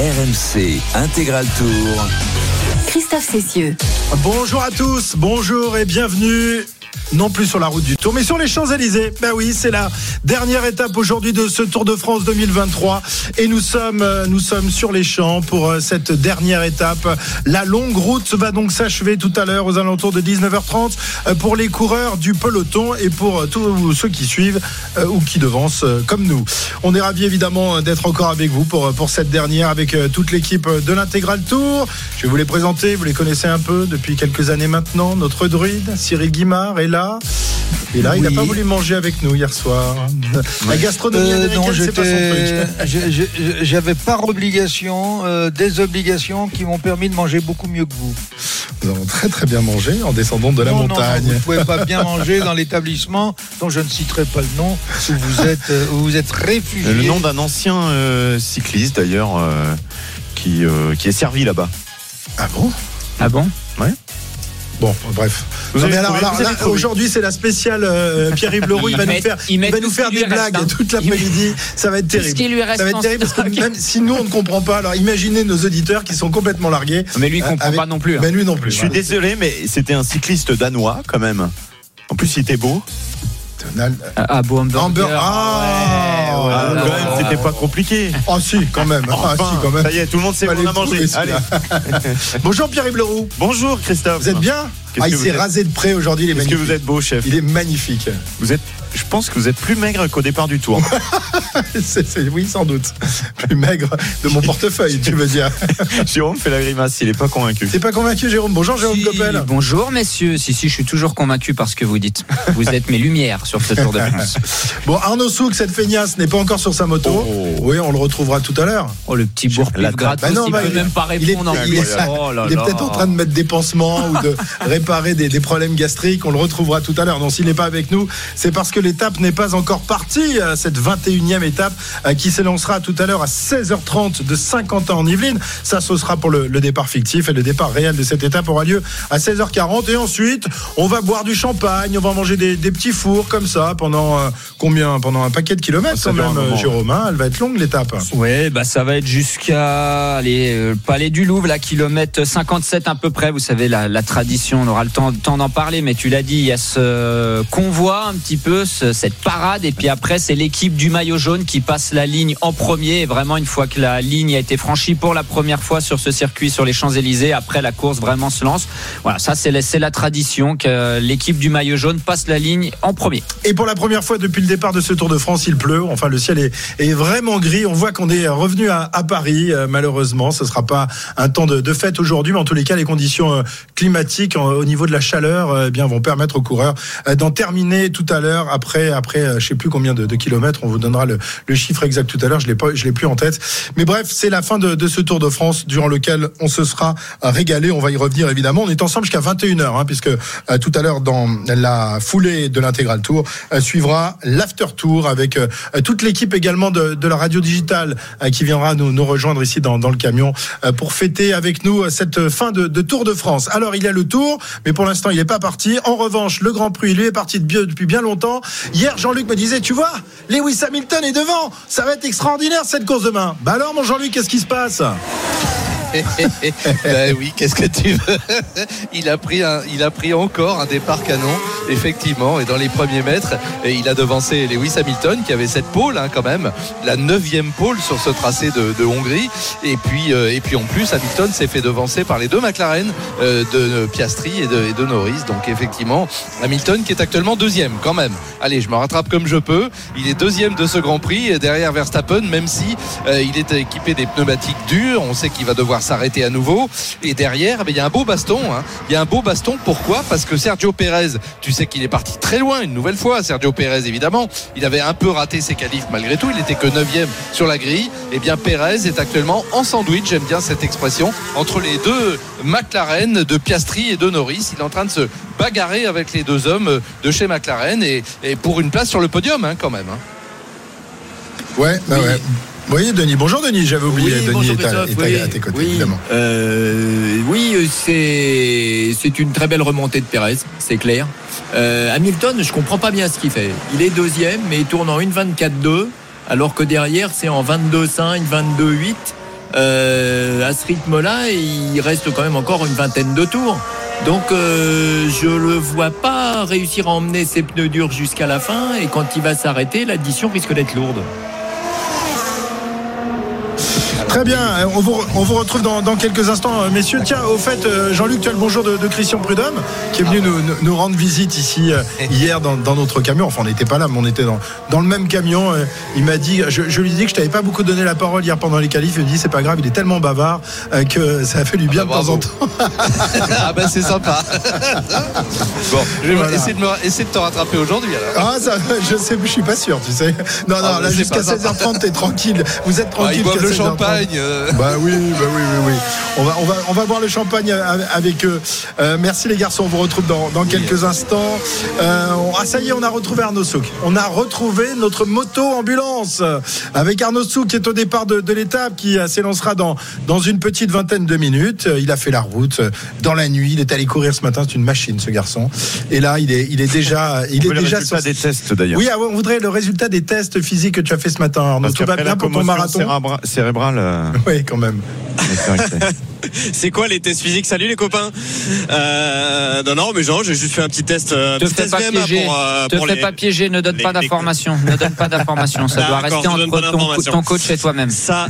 RMC Intégral Tour. Christophe Cessieux. Bonjour à tous, bonjour et bienvenue non plus sur la route du Tour, mais sur les Champs-Élysées. Ben oui, c'est la dernière étape aujourd'hui de ce Tour de France 2023. Et nous sommes, euh, nous sommes sur les champs pour euh, cette dernière étape. La longue route va donc s'achever tout à l'heure aux alentours de 19h30 euh, pour les coureurs du peloton et pour tous ceux qui suivent ou qui devancent comme nous. On est ravis évidemment d'être encore avec vous pour, pour cette dernière avec toute l'équipe de l'Intégral Tour. Je vais vous les présenter, vous les connaissez un peu depuis quelques années maintenant. Notre druide, Cyril Guimard, est là. Et là, il n'a pas voulu manger avec nous hier soir. La gastronomie Euh, non, américaine, c'est pas son truc. j'avais par obligation euh, des obligations qui m'ont permis de manger beaucoup mieux que vous. Nous avons très très bien mangé en descendant de la Non, montagne. non, vous ne pouvez pas bien manger dans l'établissement dont je ne citerai pas le nom où vous êtes, euh, où vous êtes réfugié. Le nom d'un ancien euh, cycliste d'ailleurs euh, qui, euh, qui est servi là-bas. Ah bon? Ah bon? Bon, bref. Non, mais alors, alors, là, aujourd'hui, c'est la spéciale euh, Pierre-Yves Leroux. Il va nous faire, il va nous des blagues hein. toute l'après-midi. Ça va être terrible. qui lui reste Ça va être terrible parce que même si nous on ne comprend pas, alors imaginez nos auditeurs qui sont complètement largués. Mais lui, il comprend Avec- pas non plus. hein. Ben lui non plus. Je suis désolé, mais c'était un cycliste danois quand même. En plus, il était beau. Ah, ah, beau hamburger. Hamburger. Ah, Ouais, ouais, Ah, quand même, c'était pas compliqué. Oh si, quand même. Ah, si, quand même. Ça y est, tout le monde sait qu'on a mangé. Allez. Bonjour Pierre-Yves Leroux. Bonjour Christophe. Vous êtes bien Ah, il s'est rasé de près aujourd'hui, il est Est-ce que vous êtes beau, chef Il est magnifique. Vous êtes. Je pense que vous êtes plus maigre qu'au départ du tour. C'est- c'est- oui, sans doute. Plus maigre de mon portefeuille, tu veux dire. Jérôme fait la grimace, il est pas convaincu. T'es pas convaincu, Jérôme Bonjour, Jérôme Si, Coppel. bonjour messieurs, si si je suis toujours convaincu par ce que vous dites. Vous êtes mes lumières sur ce Tour de France. Bon, Arnaud Souk, cette feignasse, n'est pas encore sur sa moto. Oh. Oui, on le retrouvera tout à l'heure. Oh le petit bourre La gratos, Bah non, il bah, peut il- même pas Il est, répondre. en il est-. Oh là il est là. peut-être en train de mettre des pansements ou de réparer des, des problèmes gastriques. On le retrouvera tout à l'heure. Donc, s'il n'est pas avec nous, c'est parce que l'étape n'est pas encore partie. euh, Cette 21e étape euh, qui s'élancera tout à l'heure à 16h30 de Saint-Quentin en Yvelines. Ça, ce sera pour le, le départ fictif et le départ réel de cette étape aura lieu à 16h40. Et ensuite, on va boire du champagne, on va manger des, des petits fours comme ça pendant euh, combien Pendant un paquet de kilomètres Ça quand même, euh, Jérôme. hein. Elle va être longue l'étape. Ouais, bah ça va être jusqu'à le Palais du Louvre, là, kilomètre 57 à peu près. Vous savez, la, la tradition, on aura le temps, temps d'en parler, mais tu l'as dit, il y a ce convoi un petit peu, ce- cette parade, et puis après, c'est l'équipe du maillot jaune qui passe la ligne en premier. Et vraiment, une fois que la ligne a été franchie pour la première fois sur ce circuit, sur les Champs-Élysées, après la course vraiment se lance. Voilà, ça, c'est la, tradition que l'équipe du maillot jaune passe la ligne en premier. Et pour la première fois depuis le départ de ce Tour de France, il pleut. Enfin, le ciel est, vraiment gris. On voit qu'on est revenu à, Paris. Euh, malheureusement, ce sera pas un temps de, fête aujourd'hui, mais en tous les cas, les conditions euh, climatiques au niveau de la chaleur, euh, eh bien, vont permettre aux coureurs euh, d'en terminer tout à l'heure. Après, après, euh, je sais plus combien de, kilomètres. On vous donnera le, le chiffre exact tout à l'heure. Je je l'ai plus en tête. Mais bref, c'est la fin de, ce Tour de France durant lequel on se sera euh, régalé. On va y revenir évidemment. On est ensemble jusqu'à 21h, hein, puisque euh, tout à l'heure dans la foulée de l'intégral tour suivra l'after tour avec toute l'équipe également de, de la radio digitale qui viendra nous, rejoindre ici dans, dans le camion pour fêter avec nous cette fin de, de Tour de France. Alors il y a le Tour, mais pour l'instant il n'est pas parti. En revanche, le Grand Prix lui est parti depuis bien longtemps. Hier, Jean-Luc me disait, tu vois, Lewis Hamilton est devant. Ça va être extraordinaire cette course demain. Bah alors, mon Jean-Luc, qu'est-ce qui se passe? Ben oui, qu'est-ce que tu veux? Il a, pris un, il a pris encore un départ canon, effectivement, et dans les premiers mètres, il a devancé Lewis Hamilton qui avait cette pole hein, quand même, la neuvième pole sur ce tracé de, de Hongrie. Et puis, euh, et puis en plus, Hamilton s'est fait devancer par les deux McLaren euh, de Piastri et de, et de Norris. Donc effectivement, Hamilton qui est actuellement deuxième quand même. Allez, je me rattrape comme je peux. Il est deuxième de ce Grand Prix derrière Verstappen, même si euh, il est équipé des pneumatiques durs, on sait qu'il va devoir s'arrêter à nouveau. Et derrière, eh bien, il y a un beau baston. hein. Il y a un beau baston. Pourquoi? Parce que Sergio Pérez, tu sais qu'il est parti très loin une nouvelle fois. Sergio Pérez, évidemment, il avait un peu raté ses qualifs malgré tout. Il était que 9 sur la grille. Eh bien, Pérez est actuellement en sandwich. J'aime bien cette expression entre les deux McLaren de Piastri et de Norris. Il est en train de se bagarrer avec les deux hommes de chez McLaren et, et pour une place sur le podium, hein, quand même. hein. Ouais, bah ouais. Voyez, Denis. Bonjour, Denis. J'avais oublié. Oui, Denis est, à, est oui. à tes côtés, Oui. évidemment. Euh, oui, euh, c'est c'est une très belle remontée de Pérez, c'est clair. Euh, Hamilton, je comprends pas bien ce qu'il fait. Il est deuxième, mais il tourne en 1,24,2, alors que derrière c'est en 22,5, 22,8. euh, à ce rythme-là, il reste quand même encore une vingtaine de tours. Donc euh, je le vois pas réussir à emmener ses pneus durs jusqu'à la fin et quand il va s'arrêter, l'addition risque d'être lourde. Très bien, euh, on vous, on vous retrouve dans, dans quelques instants, euh, messieurs. Tiens, au fait, euh, Jean-Luc, tu as le bonjour de, de Christian Prudhomme, qui est venu nous, rendre visite ici hier dans, dans notre camion. Enfin, on n'était pas là, mais on était dans, dans le même camion. Il m'a dit, je, je lui ai dit que je t'avais pas beaucoup donné la parole hier pendant les qualifs. Il me dit, c'est pas grave, il est tellement bavard que ça a fait du bien Ah bah, de temps en temps. ah ben c'est sympa. bon, je vais Voilà. essayer, de me, essayer de te rattraper aujourd'hui alors. Ah, ça, je sais, je suis pas sûr, tu sais. Non, non, Ah, bah, là, c'est jusqu'à pas sympa. 16h30, t'es tranquille. Vous êtes Ah, tranquille. ils boivent le 16h30. Champagne. euh. Bah oui, bah oui, oui, oui. On va, on va, on va boire le champagne avec eux. Euh, merci les garçons, on vous retrouve dans, dans quelques instants. Euh, on- ah ça y est, on a retrouvé Arnaud Souk. On a retrouvé notre moto ambulance avec Arnaud Souk qui est au départ de, de l'étape, qui s'élancera dans dans une petite vingtaine de minutes. Il a fait la route dans la nuit. Il est allé courir ce matin. C'est une machine, ce garçon. Et là, il est, il est déjà, il On est veut le déjà résultat sur- des tests d'ailleurs. Oui, ah on voudrait le résultat des tests physiques que tu as fait ce matin, Arnaud. Tout va bien pour ton marathon cérébra- cérébrale. Oui, quand même. c'est quoi les tests physiques? Salut les copains. Euh, non non mais genre j'ai juste fait un petit test. euh, Te petit fais test pas piéger. pour, euh, Te pour fais les- pas piéger, ne donne les- pas les- d'informations. Ne donne pas d'informations. Ça doit rester entre ton, ton coach et toi-même. Ça.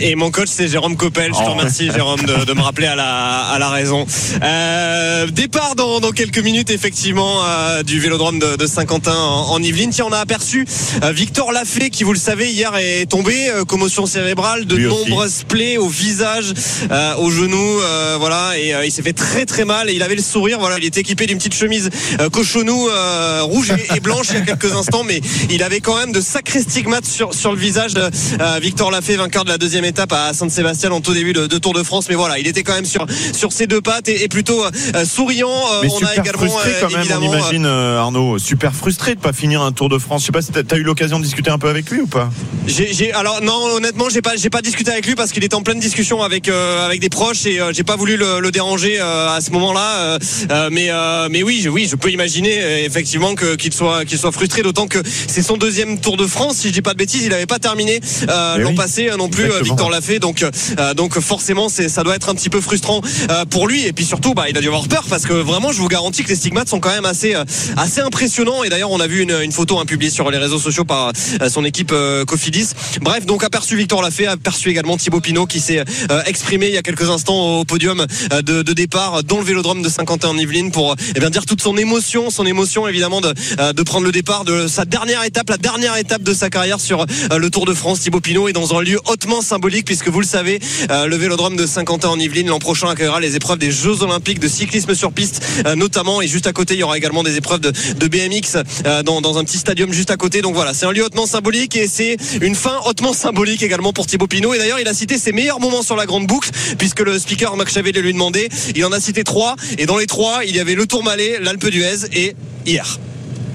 Et mon coach c'est Jérôme Coppel. Je te Oh. remercie Jérôme de, de me rappeler à la, à la raison. Euh, départ dans, dans quelques minutes effectivement euh, du Vélodrome de, de Saint-Quentin en, en Yvelines. Tiens on a aperçu euh, Victor Lafay qui vous le savez hier est tombé euh, commotion cérébrale, de Lui aussi. nombreuses plaies au visage, euh, au genou, euh, voilà et euh, il s'est fait très très mal et il avait le sourire. Voilà il était équipé d'une petite chemise euh, cochonou euh, rouge et, et blanche il y a quelques instants mais il avait quand même de sacrés stigmates sur, sur le visage de euh, Victor Lafay, vainqueur de la deuxième étape à Saint-Sébastien en tout début de, de Tour de France. Mais voilà, il était quand même sur, sur ses deux pattes et, et plutôt euh, souriant. Euh, Mais on a super également frustré euh, quand même, on imagine euh, Arnaud, super frustré de pas finir un Tour de France. Je sais pas si t'as as eu l'occasion de discuter un peu avec lui ou pas? J'ai, alors non, honnêtement, j'ai pas, j'ai pas discuté avec lui parce qu'il était en pleine discussion avec euh, avec des proches et euh, j'ai pas voulu le, le déranger euh, à ce moment-là. euh, euh, mais euh, mais oui, je, oui, je peux imaginer euh, effectivement que qu'il soit qu'il soit frustré, d'autant que c'est son deuxième Tour de France. Si je dis pas de bêtises, il avait pas terminé euh, l'an oui, passé euh, non plus, Victor Lafay. Donc euh, donc forcément, ça doit être un petit peu frustrant euh, pour lui et puis surtout, bah, il a dû avoir peur parce que vraiment, je vous garantis que les stigmates sont quand même assez euh, assez impressionnants. Et d'ailleurs, on a vu une, une photo hein, publiée sur les réseaux sociaux par euh, son équipe euh, Cofidis. Bref, donc aperçu Victor Lafay, aperçu également Thibaut Pinot qui s'est exprimé il y a quelques instants au podium de, de départ dans le Vélodrome de Saint-Quentin en Yvelines pour eh bien dire toute son émotion, son émotion évidemment de, de prendre le départ de sa dernière étape, la dernière étape de sa carrière sur le Tour de France. Thibaut Pinot est dans un lieu hautement symbolique puisque vous le savez, euh, le Vélodrome de Saint-Quentin en Yvelines l'an prochain accueillera les épreuves des Jeux Olympiques de cyclisme sur piste euh, notamment et juste à côté il y aura également des épreuves de, de BMX euh, dans, dans un petit stadium juste à côté. Donc voilà, c'est un lieu hautement symbolique et c'est une fin hautement symbolique également pour Thibaut Pinot. Et d'ailleurs, il a cité ses meilleurs moments sur la grande boucle puisque le speaker Max Chavet lui demandé. Il en a cité trois et dans les trois, il y avait le Tourmalet, l'Alpe d'Huez et hier.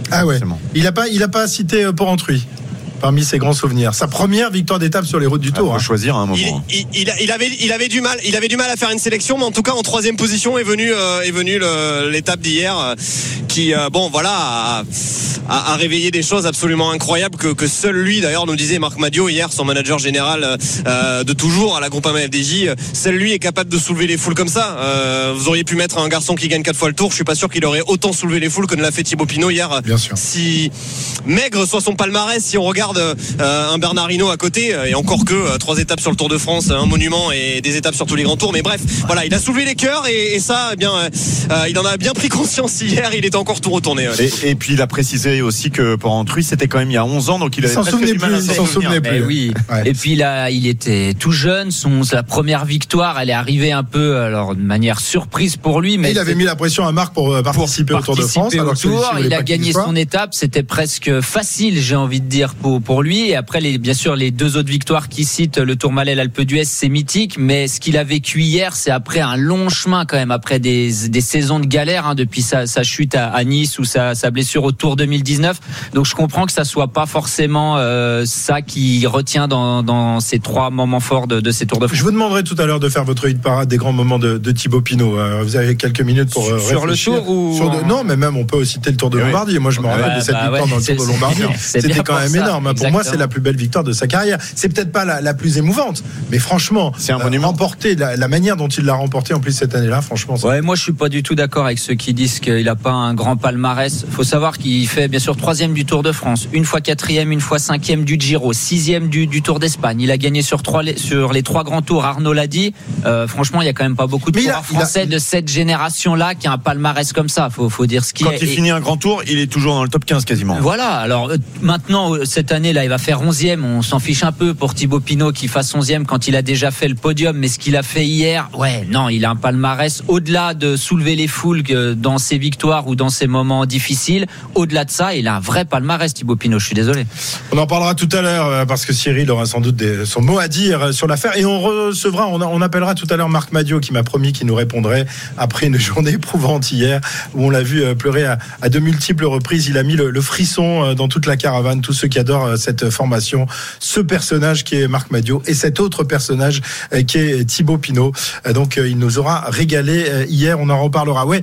Ah ouais. Il a pas, il a pas cité Porrentruy? Parmi ses grands souvenirs. Sa première victoire d'étape sur les routes du Il Tour. faut hein. choisir à un Il, moment. il, il avait, il avait du mal, il avait du mal à faire une sélection, mais en tout cas en troisième position est venu, euh, est venu l'étape d'hier, euh, qui, euh, bon, voilà, a, a- a réveillé des choses absolument incroyables que, que seul lui, d'ailleurs, nous disait Marc Madio hier, son manager général euh, de toujours à la Groupama FDJ, seul lui est capable de soulever les foules comme ça. Euh, vous auriez pu mettre un garçon qui gagne quatre fois le tour, je suis pas sûr qu'il aurait autant soulevé les foules que ne l'a fait Thibaut Pinot hier. Bien sûr. Si maigre soit son palmarès, si on regarde euh, un Bernard Hinault à côté, euh, et encore que euh, trois étapes sur le Tour de France, un monument et des étapes sur tous les grands tours. Mais bref, voilà, il a soulevé les cœurs et, et ça, eh bien, euh, il en a bien pris conscience hier. Il était encore tout retourné. ouais. Et, et puis il a précisé aussi que Porrentruy c'était quand même il y a 11 ans donc il Il avait s'en souvenait du mal à plus, il s'en souvenait plus. Eh oui. Ouais. Et puis là, il était tout jeune. Son sa première victoire, elle est arrivée un peu, alors de manière surprise pour lui, mais Et il avait mis la pression à Marc pour participer au Tour de France. au alors Tour. il a gagné son étape, c'était presque facile, j'ai envie de dire pour pour lui. Et après, les, bien sûr, les deux autres victoires qu'il cite, le Tourmalet, l'Alpe d'Huez, c'est mythique. Mais ce qu'il a vécu hier, c'est après un long chemin quand même, après des des saisons de galère hein, depuis sa, sa chute à, à Nice ou sa, sa blessure au Tour 2019. Donc je comprends que ça soit pas forcément euh, ça qui retient dans dans ces trois moments forts de, de ces Tours de France. Je vous demanderai tout à l'heure de faire votre hit parade des grands moments de, de Thibaut Pinot. Euh, vous avez quelques minutes pour euh, Sur le. Tour ou Sur de- en- Non, mais même on peut citer le Tour de Oui. Lombardie. Moi, je me rappelle de cette bah victoire ouais, dans le Tour de Lombardie. C'était quand même ça. énorme. Moi, pour moi, c'est la plus belle victoire de sa carrière. C'est peut-être pas la, la plus émouvante, mais franchement, C'est un euh, monument. remporter la, la manière dont il l'a remporté en plus cette année-là, franchement. c'est- Ouais, moi je suis pas du tout d'accord avec ceux qui disent qu'il n'a pas un grand palmarès. Faut savoir qu'il fait bien sûr troisième du Tour de France, une fois quatrième, une fois cinquième du Giro, sixième du, du Tour d'Espagne. Il a gagné sur trois les- sur les trois grands tours. Arnaud l'a dit. Euh, franchement, il y a quand même pas beaucoup de coureurs il a- français de cette génération-là qui a un palmarès comme ça. Faut, faut dire ce qui Quand est. il Et- finit un grand tour, il est toujours dans le top 15 quasiment. Voilà, alors euh, maintenant, euh, cette là, il va faire 11e. On s'en fiche un peu pour Thibaut Pinot qui fasse 11e quand il a déjà fait le podium. Mais ce qu'il a fait hier, ouais, non, il a un palmarès au-delà de soulever les foules dans ses victoires ou dans ses moments difficiles. Au-delà de ça, il a un vrai palmarès, Thibaut Pinot. Je suis désolé. On en parlera tout à l'heure euh, parce que Cyril aura sans doute son mot à dire euh, sur l'affaire et on recevra, on, appellera tout à l'heure Marc Madio qui m'a promis qu'il nous répondrait après une journée éprouvante hier où on l'a vu euh, pleurer à, de multiples reprises. Il a mis le, frisson dans toute la caravane, tous ceux qui adorent euh, cette formation, ce personnage qui est Marc Madio et cet autre personnage euh, qui est Thibaut Pinot. Euh, Donc il nous aura régalé hier, on en reparlera. Ouais,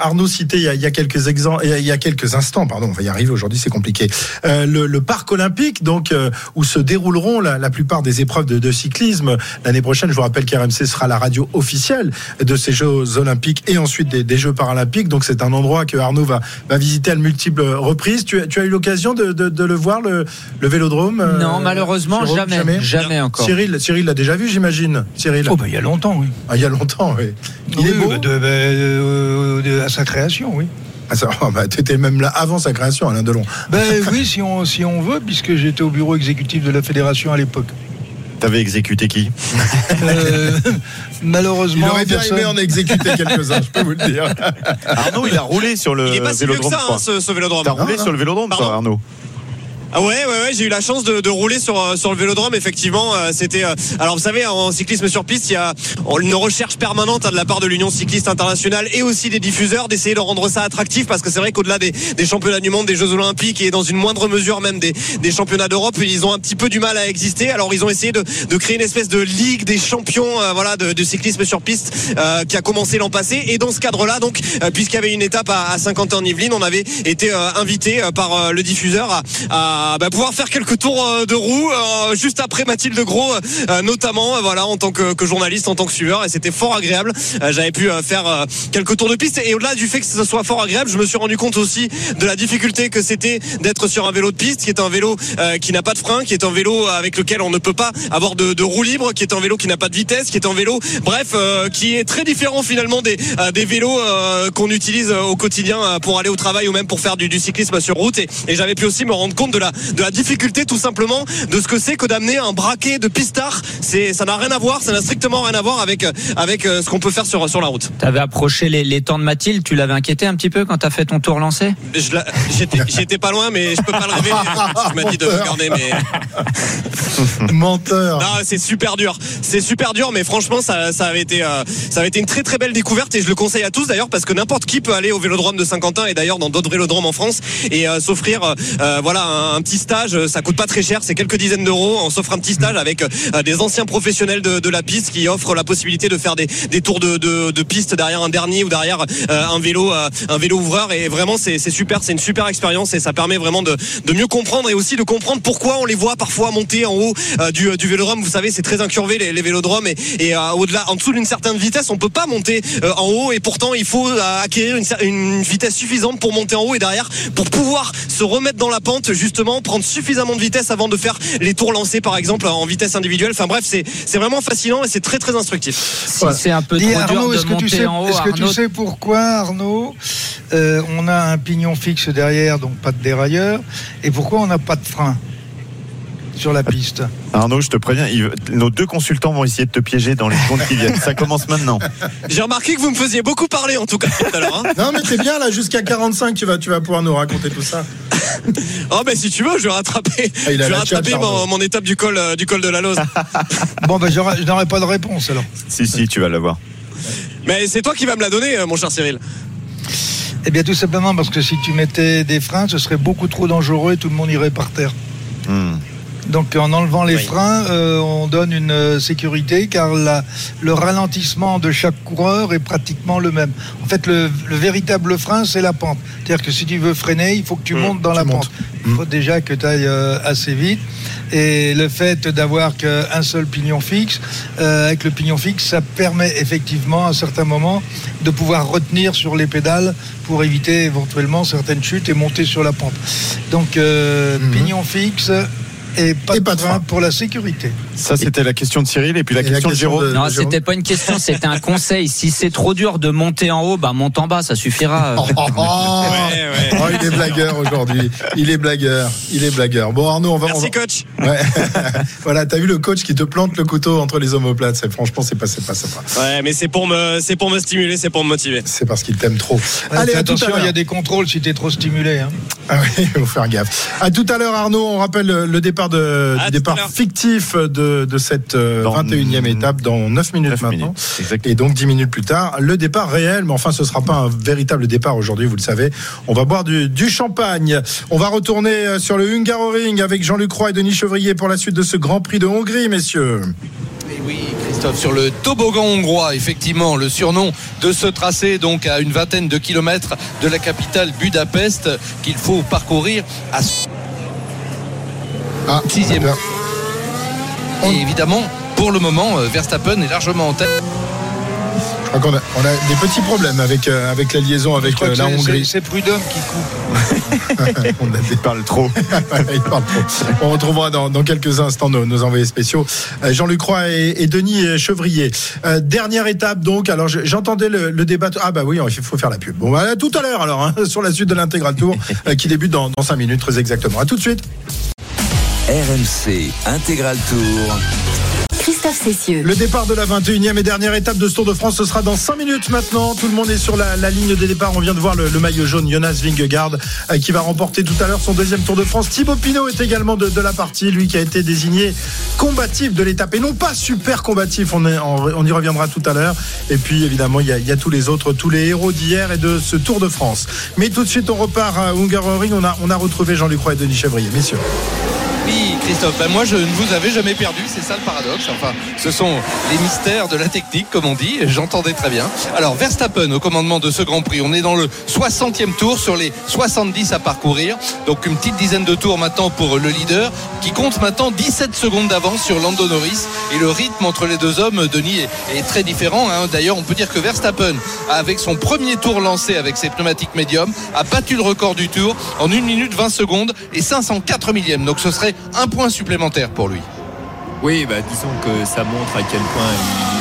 Arnaud citait il y a, quelques exemples, il y a quelques instants, pardon, on va y arriver aujourd'hui, c'est compliqué. Le, parc olympique, donc où se dérouleront la, plupart des épreuves de, cyclisme l'année prochaine. Je vous rappelle qu'RMC sera la radio officielle de ces Jeux olympiques et ensuite des, Jeux paralympiques. Donc c'est un endroit que Arnaud va, visiter à multiples reprises. Tu, as- eu l'occasion de, de- de le voir le, le Vélodrome euh, non, malheureusement, Jérôme, jamais, jamais, encore. Cyril, Cyril l'a déjà vu, j'imagine. Cyril, Oh, ben, il y a longtemps, oui. Ah, il y a longtemps. Oui. Il Oui, est beau. bah, de- bah, euh, de- à sa création, oui. Ah, ça- oh, bah, T'étais même là avant sa création, Alain Delon. Ben oui, si on, si on veut, puisque j'étais au bureau exécutif de la fédération à l'époque. T'avais exécuté qui? Euh, Il malheureusement, aurait bien personne- aimé en exécuter quelques-uns, je peux vous le dire. Arnaud, il a roulé sur le Il est pas si vieux que vélodrome. ça, hein, ce, ce vélodrome. T'as roulé non. sur le vélodrome, toi, Arnaud Ah ouais, ouais, ouais, j'ai eu la chance de, de rouler sur, euh, sur le vélodrome, effectivement. euh, C'était. euh, alors, vous savez, en cyclisme sur piste, il y a une recherche permanente hein, de la part de l'Union cycliste internationale et aussi des diffuseurs d'essayer de rendre ça attractif parce que c'est vrai qu'au-delà des, des championnats du monde, des Jeux Olympiques et dans une moindre mesure même des, des championnats d'Europe, ils ont un petit peu du mal à exister. Alors, ils ont essayé de, de créer une espèce de ligue des champions euh, voilà, de, de cyclisme sur piste euh, qui a commencé l'an passé. Et dans ce cadre-là, donc, puisqu'il y avait une étape à, à Saint-Quentin-en-Yvelines, on avait été invité par le diffuseur à, à, bah, pouvoir faire quelques tours euh, de roue euh, juste après Mathilde Gros, euh, notamment, voilà, en tant que, que journaliste, en tant que suiveur, et c'était fort agréable. J'avais pu faire quelques tours de piste, et au-delà du fait que ce soit fort agréable, je me suis rendu compte aussi de la difficulté que c'était d'être sur un vélo de piste, qui est un vélo qui n'a pas de frein, qui est un vélo avec lequel on ne peut pas avoir de, de roue libre, qui est un vélo qui n'a pas de vitesse, qui est un vélo, bref, qui est très différent finalement des, des vélos qu'on utilise au quotidien pour aller au travail ou même pour faire du, du cyclisme sur route. Et, et j'avais pu aussi me rendre compte de la, de la difficulté tout simplement de ce que c'est que d'amener un braquet de pistard. C'est, ça n'a rien à voir, ça n'a strictement rien à voir avec, euh, avec euh, ce qu'on peut faire sur, sur la route. T'avais approché les, les temps de Mathilde. Tu l'avais inquiété un petit peu quand t'as fait ton tour lancé? Je la- J'étais, j'étais pas loin, mais je peux pas le révéler. Je m'a dit de regarder, mais. Menteur. Non, c'est super dur. C'est super dur, mais franchement, ça, ça avait été, euh, ça avait été une très très belle découverte et je le conseille à tous d'ailleurs parce que n'importe qui peut aller au Vélodrome de Saint-Quentin et d'ailleurs dans d'autres vélodromes en France et euh, s'offrir, euh, voilà, un, un petit stage. Ça coûte pas très cher, c'est quelques dizaines d'euros. On s'offre un petit stage avec euh, des anciens professionnels de, la piste qui offrent la possibilité de faire des, tours de, piste derrière un dernier ou derrière euh, un vélo, euh, un vélo ouvreur et vraiment c'est super, c'est une super expérience et ça permet vraiment de, mieux comprendre et aussi de comprendre pourquoi on les voit parfois monter en haut euh, du, vélodrome. Vous savez, c'est très incurvé les, les vélodromes et, et euh, au-delà, en dessous d'une certaine vitesse, on peut pas monter euh, en haut et pourtant il faut euh, acquérir une, une vitesse suffisante pour monter en haut et derrière pour pouvoir se remettre dans la pente justement, prendre suffisamment de vitesse avant de faire les tours lancés par exemple en vitesse individuelle. Enfin bref, c'est c'est vraiment fascinant et c'est très très instructif. Si Ouais. c'est un peu trop dur Arnaud, de est-ce que, tu monter sais, en haut, est-ce que tu sais pourquoi, Arnaud, euh, on a un pignon fixe derrière, donc pas de dérailleur, et pourquoi on n'a pas de frein sur la piste? Arnaud, je te préviens, nos deux consultants vont essayer de te piéger dans les secondes qui viennent. Ça commence maintenant. J'ai remarqué que vous me faisiez beaucoup parler en tout cas tout à l'heure. hein. Non, mais t'es bien là, jusqu'à 45, tu vas, tu vas pouvoir nous raconter tout ça. Oh ben si tu veux, je vais rattraper, Ah, il a je vais la rattraper tchatche, Arnaud. mon, mon étape du col euh, du col de la Lose. Bon, ben, je n'aurai pas de réponse alors. Si, si, tu vas l'avoir. Mais c'est toi qui vas me la donner, euh, mon cher Cyril. Eh bien, tout simplement parce que si tu mettais des freins, ce serait beaucoup trop dangereux et tout le monde irait par terre. Hmm. Donc en enlevant les Oui. freins, euh, on donne une euh, sécurité car la- le ralentissement de chaque coureur est pratiquement le même. En fait, le, le véritable frein, c'est la pente. C'est-à-dire que si tu veux freiner, il faut que tu Mmh, montes dans tu la montes. pente. Il faut déjà que tu ailles euh, assez vite. Et le fait d'avoir qu'un seul pignon fixe, euh, avec le pignon fixe, ça permet effectivement à certains moments de pouvoir retenir sur les pédales pour éviter éventuellement certaines chutes et monter sur la pente. Donc euh, Mhm. pignon fixe et pas, Et de, pas de frein frein. pour la sécurité. Ça, c'était la question de Cyril et puis la Et la question de question Jérôme. de- Non, c'était pas une question, c'était un conseil. Si c'est trop dur de monter en haut, bah monte en bas, ça suffira. Oh, oh, oh. Oh, il est blagueur aujourd'hui. Il est blagueur. Il est blagueur. Bon, Arnaud, on va. on Merci va- coach. Ouais. voilà, t'as vu le coach qui te plante le couteau entre les omoplates. Franchement, c'est pas, c'est pas sympa. Ouais, mais c'est pour me, c'est pour me stimuler, c'est pour me motiver. C'est parce qu'il t'aime trop. Ouais, Allez, fais à tout à attention, il y a des contrôles si tu es trop stimulé. hein. Ah oui, il faut faire gaffe. À tout à l'heure, Arnaud. On rappelle le départ de, du départ fictif de, de cette euh, Dans 21e étape dans 9 minutes Neuf maintenant. minutes. Exact. Et donc 10 minutes plus tard, le départ réel, mais enfin ce sera pas un véritable départ aujourd'hui, vous le savez. On va boire du, du champagne. On va retourner euh, sur le Hungaroring avec Jean-Luc Roy et Denis Chevrier pour la suite de ce Grand Prix de Hongrie, messieurs. Et oui, Christophe, sur le toboggan hongrois, effectivement, le surnom de ce tracé, donc à une vingtaine de kilomètres de la capitale Budapest, qu'il faut parcourir à Ah, sixième. Et évidemment, pour le moment, euh, Verstappen est largement en tête. Je crois qu'on a, on a des petits problèmes avec, euh, avec la liaison Je avec crois euh, la Hongrie. C'est Prudhomme qui coupe. on a des Il parle trop. Il parle trop. On retrouvera dans, dans quelques instants nos, nos envoyés spéciaux, euh, Jean-Luc Roy et, et Denis Chevrier. Euh, dernière étape donc. Alors je- j'entendais le, le débat. Ah bah oui, il faut faire la pub. Bon, bah, à tout à l'heure alors hein, sur la suite de l'intégral tour euh, qui débute dans, dans 5 minutes très exactement. À tout de suite. RMC Intégral Tour. Christophe Cessieux. Le départ de la 21e et dernière étape de ce Tour de France, ce sera dans 5 minutes maintenant. Tout le monde est sur la, la ligne des départs. On vient de voir le, le maillot jaune Jonas Vingegaard euh, qui va remporter tout à l'heure son deuxième Tour de France. Thibaut Pinot est également de, de la partie, lui qui a été désigné combatif de l'étape et non pas super combatif. On, est- on, on y reviendra tout à l'heure. Et puis évidemment, il y, a, il y a tous les autres, tous les héros d'hier et de ce Tour de France. Mais tout de suite, on repart à Hungaroring. On a, on a retrouvé Jean-Luc Roy et Denis Chevrier. Messieurs. Oui, Christophe, ben moi je ne vous avais jamais perdu, c'est ça le paradoxe. Enfin, ce sont les mystères de la technique, comme on dit, j'entendais très bien. Alors, Verstappen au commandement de ce Grand Prix, on est dans le 60e tour sur les 70 à parcourir. Donc une petite dizaine de tours maintenant pour le leader, qui compte maintenant 17 secondes d'avance sur Lando Norris. Et le rythme entre les deux hommes, Denis, est, très différent. hein. D'ailleurs, on peut dire que Verstappen, avec son premier tour lancé avec ses pneumatiques médiums, a battu le record du tour en 1 minute 20 secondes et 504 millièmes. Donc ce serait un point supplémentaire pour lui. Oui, bah, disons que ça montre à quel point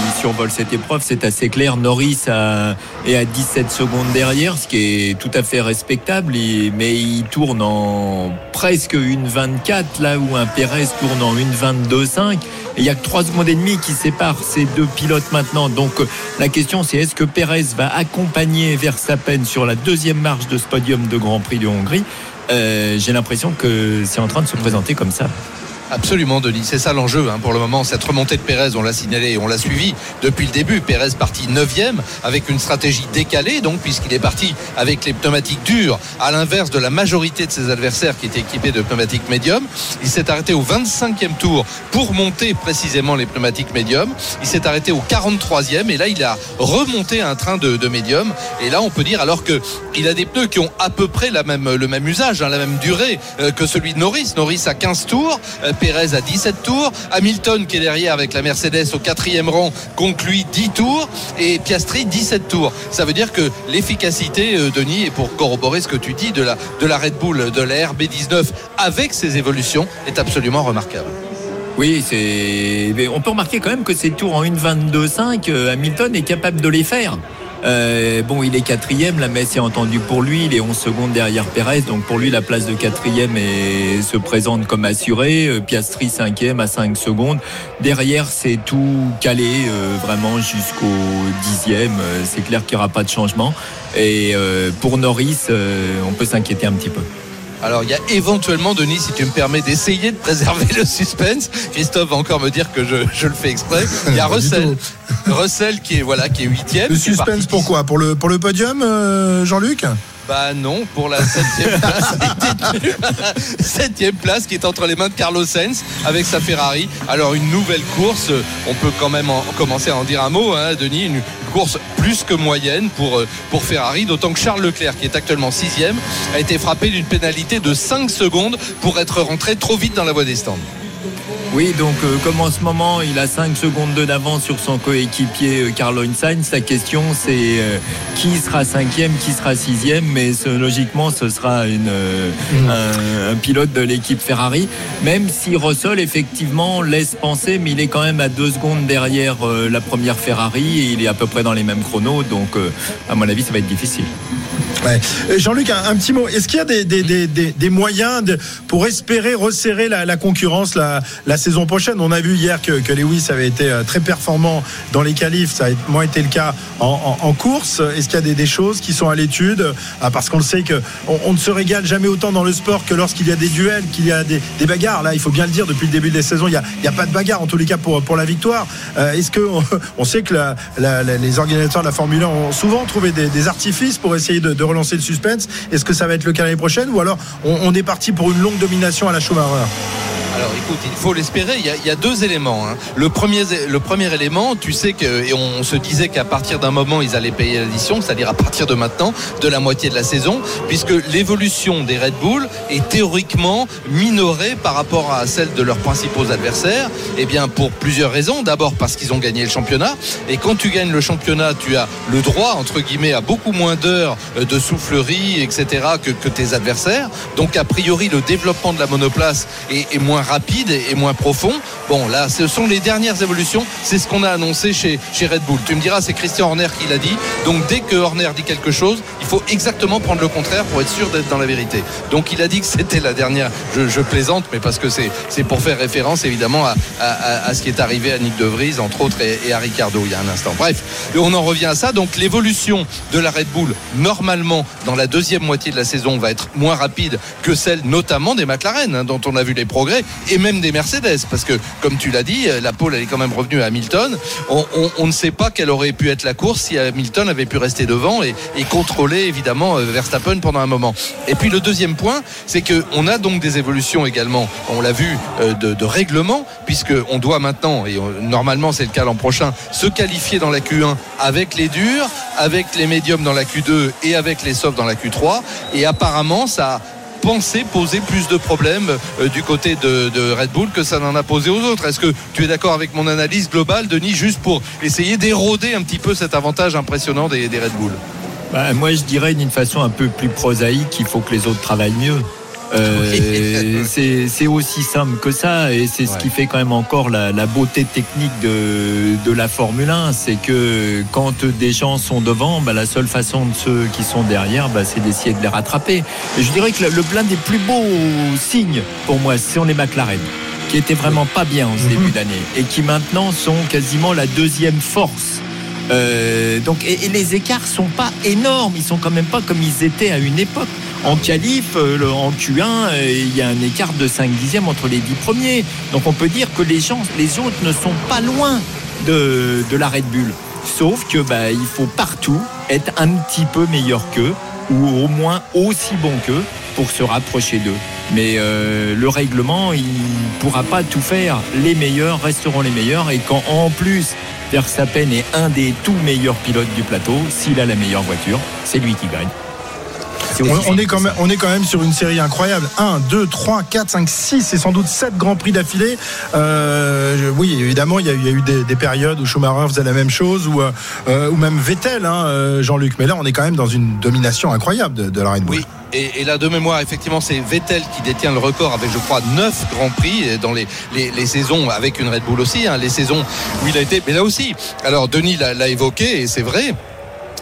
il survole cette épreuve. C'est assez clair. Norris est à 17 secondes derrière, ce qui est tout à fait respectable. Mais il tourne en presque une 24, là où un Pérez tourne en une 22,5. Et il n'y a que 3 secondes et demie qui séparent ces deux pilotes maintenant. Donc la question c'est est-ce que Pérez va accompagner Verstappen sur la deuxième marche de ce podium de Grand Prix de Hongrie? Euh, J'ai l'impression que c'est en train de se présenter comme ça. Absolument, Denis. C'est ça l'enjeu hein, pour le moment. Cette remontée de Pérez, on l'a signalé et on l'a suivi depuis le début. Pérez parti 9e avec une stratégie décalée, donc puisqu'il est parti avec les pneumatiques dures, à l'inverse de la majorité de ses adversaires qui étaient équipés de pneumatiques médiums. Il s'est arrêté au 25e tour pour monter précisément les pneumatiques médiums. Il s'est arrêté au 43e et là il a remonté un train de, de médium. Et là on peut dire alors que il a des pneus qui ont à peu près le même usage, hein, la même durée euh, que celui de Norris. Norris a 15 tours, euh, Pérez a 17 tours, Hamilton qui est derrière avec la Mercedes au quatrième rang lui 10 tours et Piastri 17 tours. Ça veut dire que l'efficacité, euh, Denis, et pour corroborer ce que tu dis de la, Red Bull, de la RB19 avec ses évolutions, est absolument remarquable. Oui, c'est. on peut remarquer quand même que ces tours en 1,22,5, euh, Hamilton est capable de les faire. Euh, bon, il est quatrième, la messe est entendue pour lui, il est 11 secondes derrière Pérez, donc pour lui la place de quatrième est, se présente comme assurée. Euh, Piastri cinquième à 5 secondes. Derrière, c'est tout calé euh, vraiment jusqu'au dixième. Euh, c'est clair qu'il n'y aura pas de changement. Et pour Norris, on peut s'inquiéter un petit peu. Alors il y a éventuellement, Denis, si tu me permets d'essayer de préserver le suspense, Christophe va encore me dire que je, je le fais exprès. Il y a Russell, Russell qui est voilà qui est huitième. Le suspense pourquoi? Pour le, pour le podium, euh, Jean-Luc? Bah non, pour la septième place, septième place qui est entre les mains de Carlos Sainz avec sa Ferrari. Alors une nouvelle course, on peut quand même en, commencer à en dire un mot, hein, Denis, une course plus que moyenne pour, euh, pour Ferrari, d'autant que Charles Leclerc, qui est actuellement sixième, a été frappé d'une pénalité de 5 secondes pour être rentré trop vite dans la voie des stands. Oui, donc euh, comme en ce moment il a 5 secondes d'avance sur son coéquipier euh, Carlo Sainz, sa question c'est euh, qui sera cinquième, qui sera sixième, mais logiquement ce sera euh, un, pilote de l'équipe Ferrari, même si Russell effectivement laisse penser, mais il est quand même à 2 secondes derrière la première Ferrari et il est à peu près dans les mêmes chronos, donc à mon avis ça va être difficile. Jean-Luc, un, petit mot. Est-ce qu'il y a des, moyens pour espérer resserrer la, concurrence la saison prochaine On a vu hier que, Lewis avait été euh, très performant dans les qualifs. Ça a moins été le cas en, course. Est-ce qu'il y a des, choses qui sont à l'étude? Ah, Parce qu'on le sait que on, ne se régale jamais autant dans le sport que lorsqu'il y a des duels, qu'il y a des, bagarres. Là, il faut bien le dire, depuis le début des saisons, il n'y a, pas de bagarre, en tous les cas, pour, la victoire. Euh, Est-ce que on, sait que la- la- la- les organisateurs de la Formule 1 ont souvent trouvé des, artifices pour essayer de, de relancer le suspense? Est-ce que ça va être le cas l'année prochaine? Ou alors on, on est parti pour une longue domination à la Schumacher? Alors écoute, il faut l'espérer. Il y, a, deux éléments. hein. Le, premier, le premier élément, tu sais que, et on se disait qu'à partir d'un moment, ils allaient payer l'addition, c'est-à-dire à partir de maintenant, de la moitié de la saison, puisque l'évolution des Red Bull est théoriquement minorée par rapport à celle de leurs principaux adversaires. Eh bien, pour plusieurs raisons. D'abord parce qu'ils ont gagné le championnat. Et quand tu gagnes le championnat, tu as le droit, entre guillemets, à beaucoup moins d'heures euh, de soufflerie, etc., que, que tes adversaires. Donc, a priori, le développement de la monoplace est, est moins rapide et, moins profond. Bon, là, ce sont les dernières évolutions. C'est ce qu'on a annoncé chez, chez Red Bull. Tu me diras, c'est Christian Horner qui l'a dit. Donc, dès que Horner dit quelque chose, il faut exactement prendre le contraire pour être sûr d'être dans la vérité. Donc, il a dit que c'était la dernière. Je, plaisante, mais parce que c'est pour faire référence, évidemment, à, à- ce qui est arrivé à Nick De Vries, entre autres, et, et à Ricardo il y a un instant. Bref, on en revient à ça. Donc, l'évolution de la Red Bull, normalement, dans la deuxième moitié de la saison, va être moins rapide que celle, notamment des McLaren, hein, dont on a vu les progrès, et même des Mercedes, parce que, comme tu l'as dit, la pole, est quand même revenue à Hamilton. On, on- on ne sait pas quelle aurait pu être la course si Hamilton avait pu rester devant et, contrôler, évidemment, euh, Verstappen pendant un moment. Et puis, le deuxième point, c'est qu'on a donc des évolutions également, on l'a vu, euh, de, de règlement, puisqu'on doit maintenant, et on- normalement c'est le cas l'an prochain, se qualifier dans la Q1 avec les durs, avec les médiums dans la Q2 et avec les softs dans la Q3. Et apparemment, ça pensé poser plus de problèmes euh, du côté de, Red Bull que ça n'en a posé aux autres. Est-ce que tu es d'accord avec mon analyse globale, Denis, juste pour essayer d'éroder un petit peu cet avantage impressionnant des, Red Bull? Bah, moi, je dirais d'une façon un peu plus prosaïque qu'il faut que les autres travaillent mieux. Euh, c'est c'est aussi simple que ça et c'est ce qui fait quand même encore la, la beauté technique de, de la Formule 1 c'est que quand des gens sont devant bah, la seule façon de ceux qui sont derrière bah, c'est d'essayer de les rattraper. Et je dirais que le, plein des plus beaux signes pour moi ce sont les McLaren qui étaient vraiment pas bien en ce début d'année et qui maintenant sont quasiment la deuxième force euh, donc, et, les écarts sont pas énormes, ils sont quand même pas comme ils étaient à une époque. En qualif, euh, en Q1, euh, il y a un écart de 5 dixièmes entre les 10 premiers. Donc on peut dire que les gens, les autres ne sont pas loin de, de la Red Bull. Sauf que bah, il faut partout être un petit peu meilleur qu'eux ou au moins aussi bon qu'eux pour se rapprocher d'eux. Mais euh, le règlement, il pourra pas tout faire. Les meilleurs resteront les meilleurs et quand en plus Verstappen est un des tout meilleurs pilotes du plateau, s'il a la meilleure voiture, c'est lui qui gagne. On, est quand même, ça. on est quand même sur une série incroyable. 1, 2, 3, 4, 5, 6 et sans doute 7 grands prix d'affilée. Euh, oui, évidemment, il y a, eu- il y a eu des, des périodes où Schumacher faisait la même chose, ou, euh, euh, ou même Vettel, hein, Jean-Luc. Mais là, on est quand même dans une domination incroyable de, de la Red Bull. Oui. Et, là, de mémoire, effectivement, c'est Vettel qui détient le record avec, je crois, 9 grands prix dans les, les, saisons, avec une Red Bull aussi, hein, les saisons où il a été. Mais là aussi, alors Denis l'a évoqué, et c'est vrai.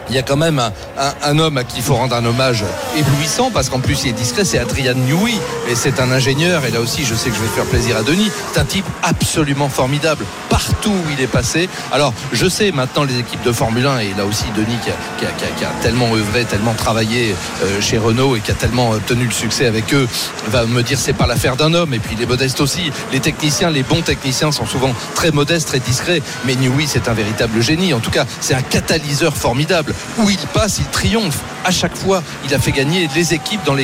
Il y a quand même un, homme à qui il faut rendre un hommage éblouissant parce qu'en plus il est discret, c'est Adrian Newey et c'est un ingénieur et là aussi je sais que je vais faire plaisir à Denis, c'est un type absolument formidable partout où il est passé. Alors je sais maintenant les équipes de Formule 1 et là aussi Denis qui a, tellement œuvré, tellement travaillé euh, chez Renault et qui a tellement obtenu le succès avec eux va me dire c'est pas l'affaire d'un homme et puis il est modeste aussi. Les techniciens, les bons techniciens sont souvent très modestes, très discrets mais Newey c'est un véritable génie. En tout cas c'est un catalyseur formidable. Où il passe, il triomphe. À chaque fois, il a fait gagner les équipes pour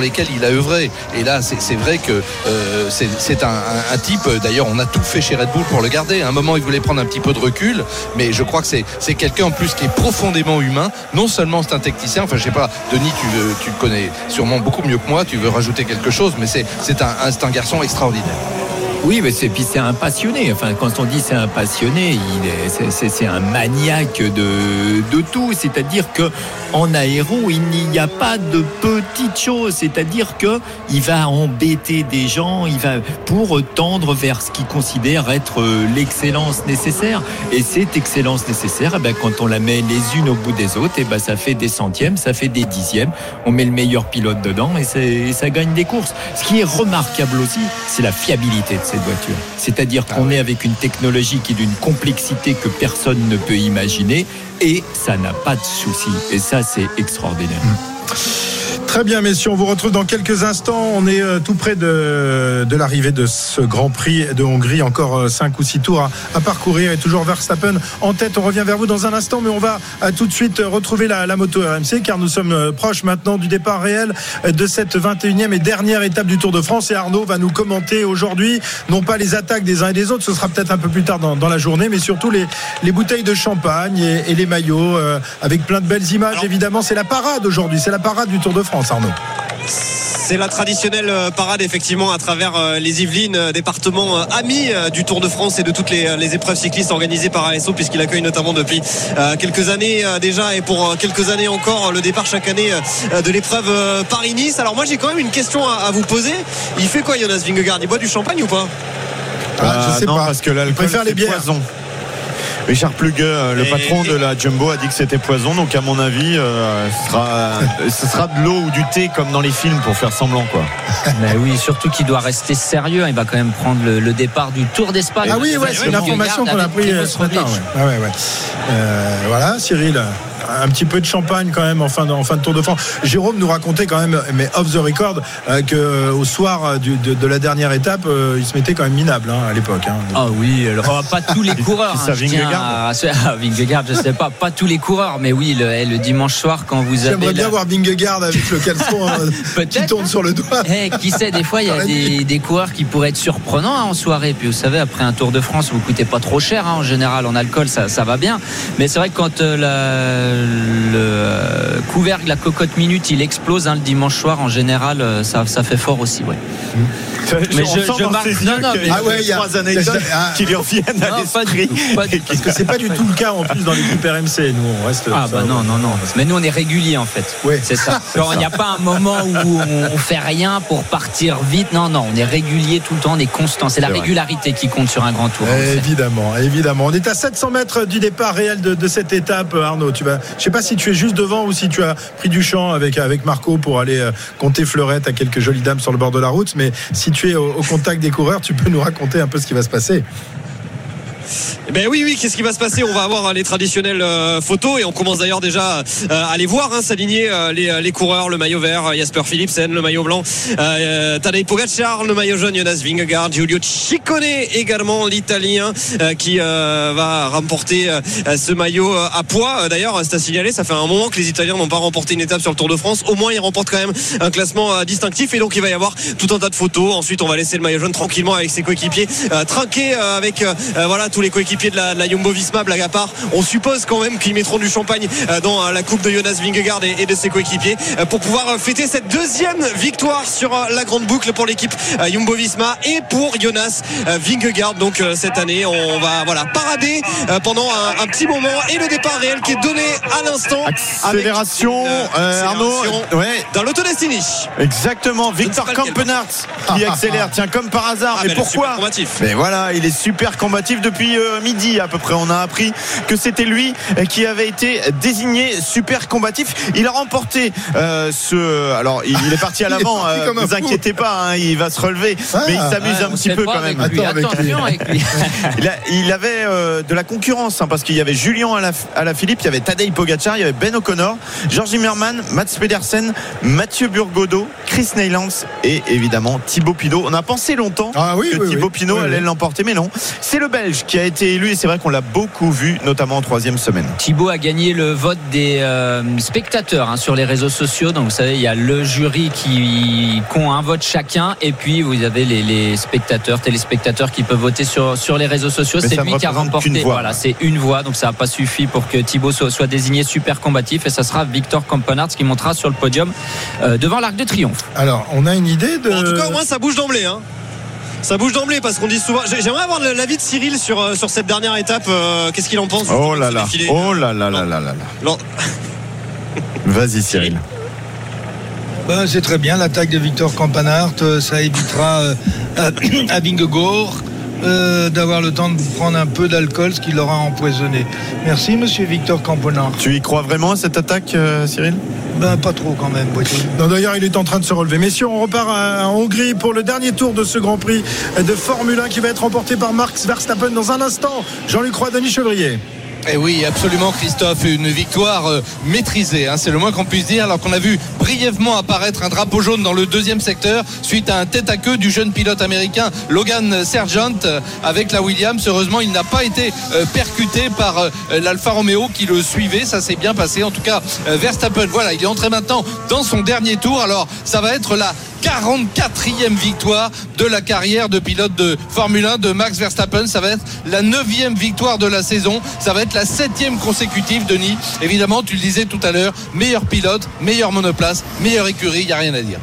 lesquelles il a œuvré. Et là, c'est vrai que euh, c'est un, type. D'ailleurs, on a tout fait chez Red Bull pour le garder. À un moment, il voulait prendre un petit peu de recul, mais je crois que c'est quelqu'un en plus qui est profondément humain. Non seulement c'est un technicien. Enfin, je sais pas, Denis, tu, le connais sûrement beaucoup mieux que moi. Tu veux rajouter quelque chose, mais c'est un, un garçon extraordinaire. Oui, mais c'est puis c'est un passionné. Enfin, quand on dit c'est un passionné, il est- c'est- c'est un maniaque de, de tout. C'est-à-dire que en aéro, il n'y a pas de petites choses. C'est-à-dire que il va embêter des gens, il va pour tendre vers ce qu'il considère être euh, l'excellence nécessaire. Et cette excellence nécessaire, eh ben, quand on la met les unes au bout des autres, et ben, ça fait des centièmes, ça fait des dixièmes. On met le meilleur pilote dedans et, c'est- ça gagne des courses. Ce qui est remarquable aussi, c'est la fiabilité de cette voiture. C'est-à-dire qu'on est avec une technologie qui est d'une complexité que personne ne peut imaginer et ça n'a pas de souci. Et ça, c'est extraordinaire. Très bien, messieurs, on vous retrouve dans quelques instants. On est euh, tout près de, de l'arrivée de ce Grand Prix de Hongrie. Encore 5 ou 6 tours à, à parcourir et toujours Verstappen en tête. On revient vers vous dans un instant, mais on va euh, tout de suite retrouver la, la moto RMC car nous sommes euh, proches maintenant du départ réel euh, de cette 21e et dernière étape du Tour de France. Et Arnaud va nous commenter aujourd'hui, non pas les attaques des uns et des autres, ce sera peut-être un peu plus tard dans, dans la journée, mais surtout les, les bouteilles de champagne et, et les maillots euh, avec plein de belles images. Évidemment, c'est la parade aujourd'hui, c'est la parade du Tour de France, Arnaud. C'est la traditionnelle euh, parade effectivement à travers euh, les Yvelines, euh, département ami du Tour de France et de toutes les, les épreuves cyclistes organisées par ASO puisqu'il accueille notamment depuis quelques années déjà et pour quelques années encore le départ chaque année de l'épreuve Paris-Nice. Alors moi j'ai quand même une question à, à vous poser. Il fait quoi Jonas Vingegaard? Il boit du champagne ou pas? Ah, je sais non, pas. parce que l'alcool, préfère les c'est bières. poison. Richard Plugue, euh, le Et- patron et- de la Jumbo, a dit que c'était poison. Donc, à mon avis, euh, ce, sera, ce sera de l'eau ou du thé comme dans les films pour faire semblant, quoi. Mais oui, surtout qu'il doit rester sérieux. Il va quand même prendre le, le départ du Tour d'Espagne. Ah oui, ouais, c'est une information qu'on a pris ce matin. ouais. Ah ouais, ouais. Euh, voilà, Cyril. Un petit peu de champagne quand même en fin de, en fin de Tour de France. Jérôme nous racontait quand même, mais off the record, euh, que euh, au soir du- de, de la dernière étape, euh, il se mettait quand même minable hein, à l'époque. hein. Ah oui, alors pas tous les coureurs. Hein, Vingegaard à- Ah, Vingegaard, je sais pas, pas tous les coureurs, mais oui, le, eh, le dimanche soir quand vous avez. J'aimerais bien la- voir Vingegaard avec le caleçon euh, qui tourne sur le doigt. Eh, qui sait, des fois, il y a des, des coureurs qui pourraient être surprenants hein, en soirée. Puis vous savez, après un Tour de France, vous coûtez pas trop cher hein, en général en alcool, ça, ça va bien. Mais c'est vrai que quand euh, la- le euh, couvercle, la cocotte minute, il explose hein, le dimanche soir, en général, euh, ça, ça fait fort aussi. Ouais. Mais je- je marque- non, non, mais- Ah ouais, il y a- trois anecdotes Ah. qui lui reviennent à l'esprit. tout, pas du tout. Parce que c'est pas du tout le cas en plus dans l'équipe RMC. Nous, on reste. Ah bah non, non, non. Mais nous, on est réguliers en fait. Ouais. C'est ça. Il n'y a pas un moment où on, on fait rien pour partir vite. Non, non, on est régulier tout le temps, on est constant. C'est la vrai. régularité qui compte sur un grand tour. Évidemment, évidemment. On est à 700 mètres du départ réel de, de cette étape, Arnaud. Tu vas, je sais pas si tu es juste devant ou si tu as pris du champ avec, avec Marco pour aller euh, compter fleurette à quelques jolies dames sur le bord de la route. Mais si tu es au, au contact des coureurs, tu peux nous raconter un peu ce qui va se passer. Eh Ben oui, oui, qu'est-ce qui va se passer? On va avoir euh, les traditionnelles euh, photos et on commence d'ailleurs déjà euh, à les voir hein, s'aligner euh, les, les coureurs, le maillot vert, Jasper Philipsen, le maillot blanc, euh, Tadej Pogacar, le maillot jaune, Jonas Vingegaard, Giulio Ciccone également, l'italien euh, qui euh, va remporter ce maillot à poids. D'ailleurs, c'est à signaler, ça fait un moment que les Italiens n'ont pas remporté une étape sur le Tour de France. Au moins, ils remportent quand même un classement distinctif et donc il va y avoir tout un tas de photos. Ensuite, on va laisser le maillot jaune tranquillement avec ses coéquipiers, trinquer avec voilà tous les coéquipiers de la, de la Jumbo Visma, blague à part. On suppose quand même qu'ils mettront du champagne euh, dans euh, la coupe de Jonas Vingegaard et, et de ses coéquipiers euh, pour pouvoir fêter cette deuxième victoire sur la grande boucle pour l'équipe Jumbo Visma et pour Jonas Vingegaard. Donc cette année, on va voilà parader pendant un, un petit moment et le départ réel qui est donné à l'instant. Accélération, une, euh, Arnaud. Ouais, Dans l'Auto Destiny. exactement. Victor. Kampenarts qui accélère. Tiens, comme par hasard. Ah, mais mais pourquoi combatif. Mais voilà, il est super combatif depuis euh, midi à peu près. On a appris que c'était lui euh, qui avait été désigné super combatif. Il a remporté euh, ce. Alors, il, il est parti à l'avant. euh, un vous inquiétez pas, hein, il va se relever. Ah. mais il s'amuse Ouais, un petit peu quand même. lui. Attends, avec lui. Attention avec lui. Il, a- il avait euh, de la concurrence hein, parce qu'il y avait Julien à la, à la Philippe, il y avait Tadej Pogacar, il y avait Ben O'Connor, Georges Zimmermann, Mats Pedersen, Mathieu Burgodo, Chris Neylands et évidemment Thibaut Pinot. On a pensé longtemps Ah oui, que oui, Thibaut oui. Pinot Oui, allait oui. l'emporter, mais non. C'est le Belge qui a été élu et c'est vrai qu'on l'a beaucoup vu, notamment en troisième semaine. Thibaut a gagné le vote des euh, spectateurs hein, sur les réseaux sociaux. Donc vous savez, il y a le jury qui, ont un vote chacun et puis vous avez les, les spectateurs, téléspectateurs qui peuvent voter sur, sur les réseaux sociaux. C'est lui qui a remporté. Voilà, c'est une voix. Donc ça n'a pas suffi pour que Thibaut soit, soit désigné super combatif et ça sera Victor Campenard qui montera sur le podium euh, devant l'Arc de Triomphe. Alors, on a une idée de. Bon, en tout cas, au moins, ça bouge d'emblée. Hein. Ça bouge d'emblée parce qu'on dit souvent. j'ai- J'aimerais avoir l'avis de Cyril sur, euh, sur cette dernière étape. euh, Qu'est-ce qu'il en pense Oh là là, défilé oh là là là là là. Vas-y Cyril. Ben, c'est très bien l'attaque de Victor Campanart. euh, Ça évitera euh, à, à Vingegaard euh, d'avoir le temps de prendre un peu d'alcool, ce qui l'aura empoisonné. Merci, monsieur Victor Campanart. Tu y crois vraiment à cette attaque, euh, Cyril? Ben, pas trop quand même, D'ailleurs, il est en train de se relever. Messieurs, on repart à- en Hongrie pour le dernier tour de ce Grand Prix de Formule 1 qui va être remporté par Max Verstappen dans un instant. Jean-Luc Roy, Denis Chevrier. Et oui, absolument, Christophe, une victoire euh, maîtrisée, hein, c'est le moins qu'on puisse dire, alors qu'on a vu brièvement apparaître un drapeau jaune dans le deuxième secteur suite à un tête à queue du jeune pilote américain Logan Sergent euh, avec la Williams. Heureusement, il n'a pas été euh, percuté par l'Alfa Romeo qui le suivait, ça s'est bien passé. En tout cas, Verstappen, voilà, il est entré maintenant dans son dernier tour, alors ça va être la 44e victoire de la carrière de pilote de Formule 1 de Max Verstappen. Ça va être la 9e victoire de la saison. Ça va être la 7e consécutive, Denis. Évidemment, tu le disais tout à l'heure, meilleur pilote, meilleure monoplace, meilleure écurie, il n'y a rien à dire.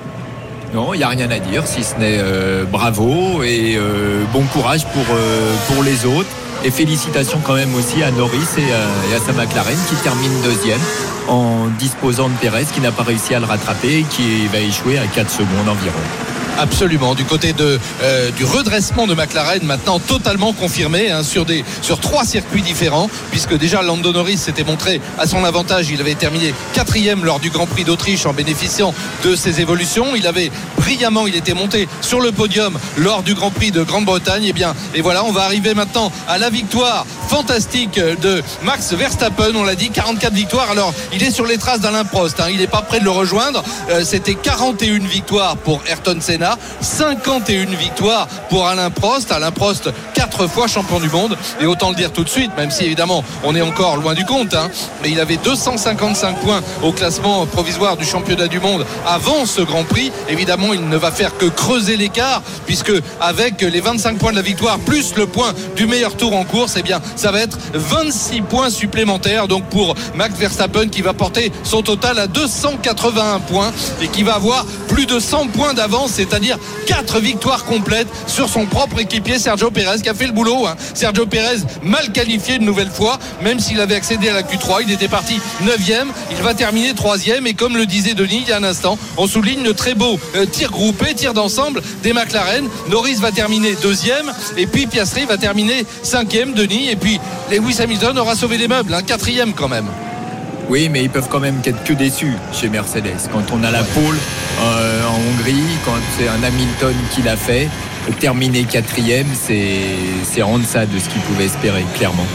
Non, il n'y a rien à dire, si ce n'est euh, bravo et euh, bon courage pour, euh, pour les autres. Et félicitations quand même aussi à Norris et à, et à sa McLaren qui termine deuxième en disposant de Perez qui n'a pas réussi à le rattraper et qui va échouer à 4 secondes environ. Absolument, du côté de, euh, du redressement de McLaren, maintenant totalement confirmé hein, sur, des, sur trois circuits différents, puisque déjà Lando Norris s'était montré à son avantage. Il avait terminé quatrième lors du Grand Prix d'Autriche en bénéficiant de ses évolutions. Il avait brillamment, il était monté sur le podium lors du Grand Prix de Grande-Bretagne. Et bien, et voilà, on va arriver maintenant à la victoire fantastique de Max Verstappen. On l'a dit, 44 victoires. Alors, il est sur les traces d'Alain Prost. hein. Il n'est pas prêt de le rejoindre. Euh, C'était 41 victoires pour Ayrton Senna, 51 victoires pour Alain Prost. Alain Prost, quatre fois champion du monde. Et autant le dire tout de suite, même si évidemment on est encore loin du compte, hein, mais il avait 255 points au classement provisoire du championnat du monde avant ce Grand Prix. Évidemment, il ne va faire que creuser l'écart, puisque avec les 25 points de la victoire plus le point du meilleur tour en course, eh bien, ça va être 26 points supplémentaires. Donc pour Max Verstappen qui va porter son total à 281 points et qui va avoir plus de 100 points d'avance, c'est-à-dire 4 victoires complètes sur son propre équipier Sergio Perez qui a fait le boulot. hein. Sergio Perez mal qualifié une nouvelle fois, même s'il avait accédé à la Q3, il était parti 9e, il va terminer 3e et comme le disait Denis il y a un instant, on souligne le très beau euh, tir groupé, tir d'ensemble des McLaren. Norris va terminer deuxième et puis Piastri va terminer cinquième, Denis, et puis Lewis Hamilton aura sauvé les meubles, un quatrième quand même. Oui, mais ils peuvent quand même qu'être que déçus chez Mercedes. Quand on a la pole euh, en Hongrie, quand c'est un Hamilton qui l'a fait, terminer quatrième, c'est c'est en deçà de ce qu'ils pouvaient espérer, clairement.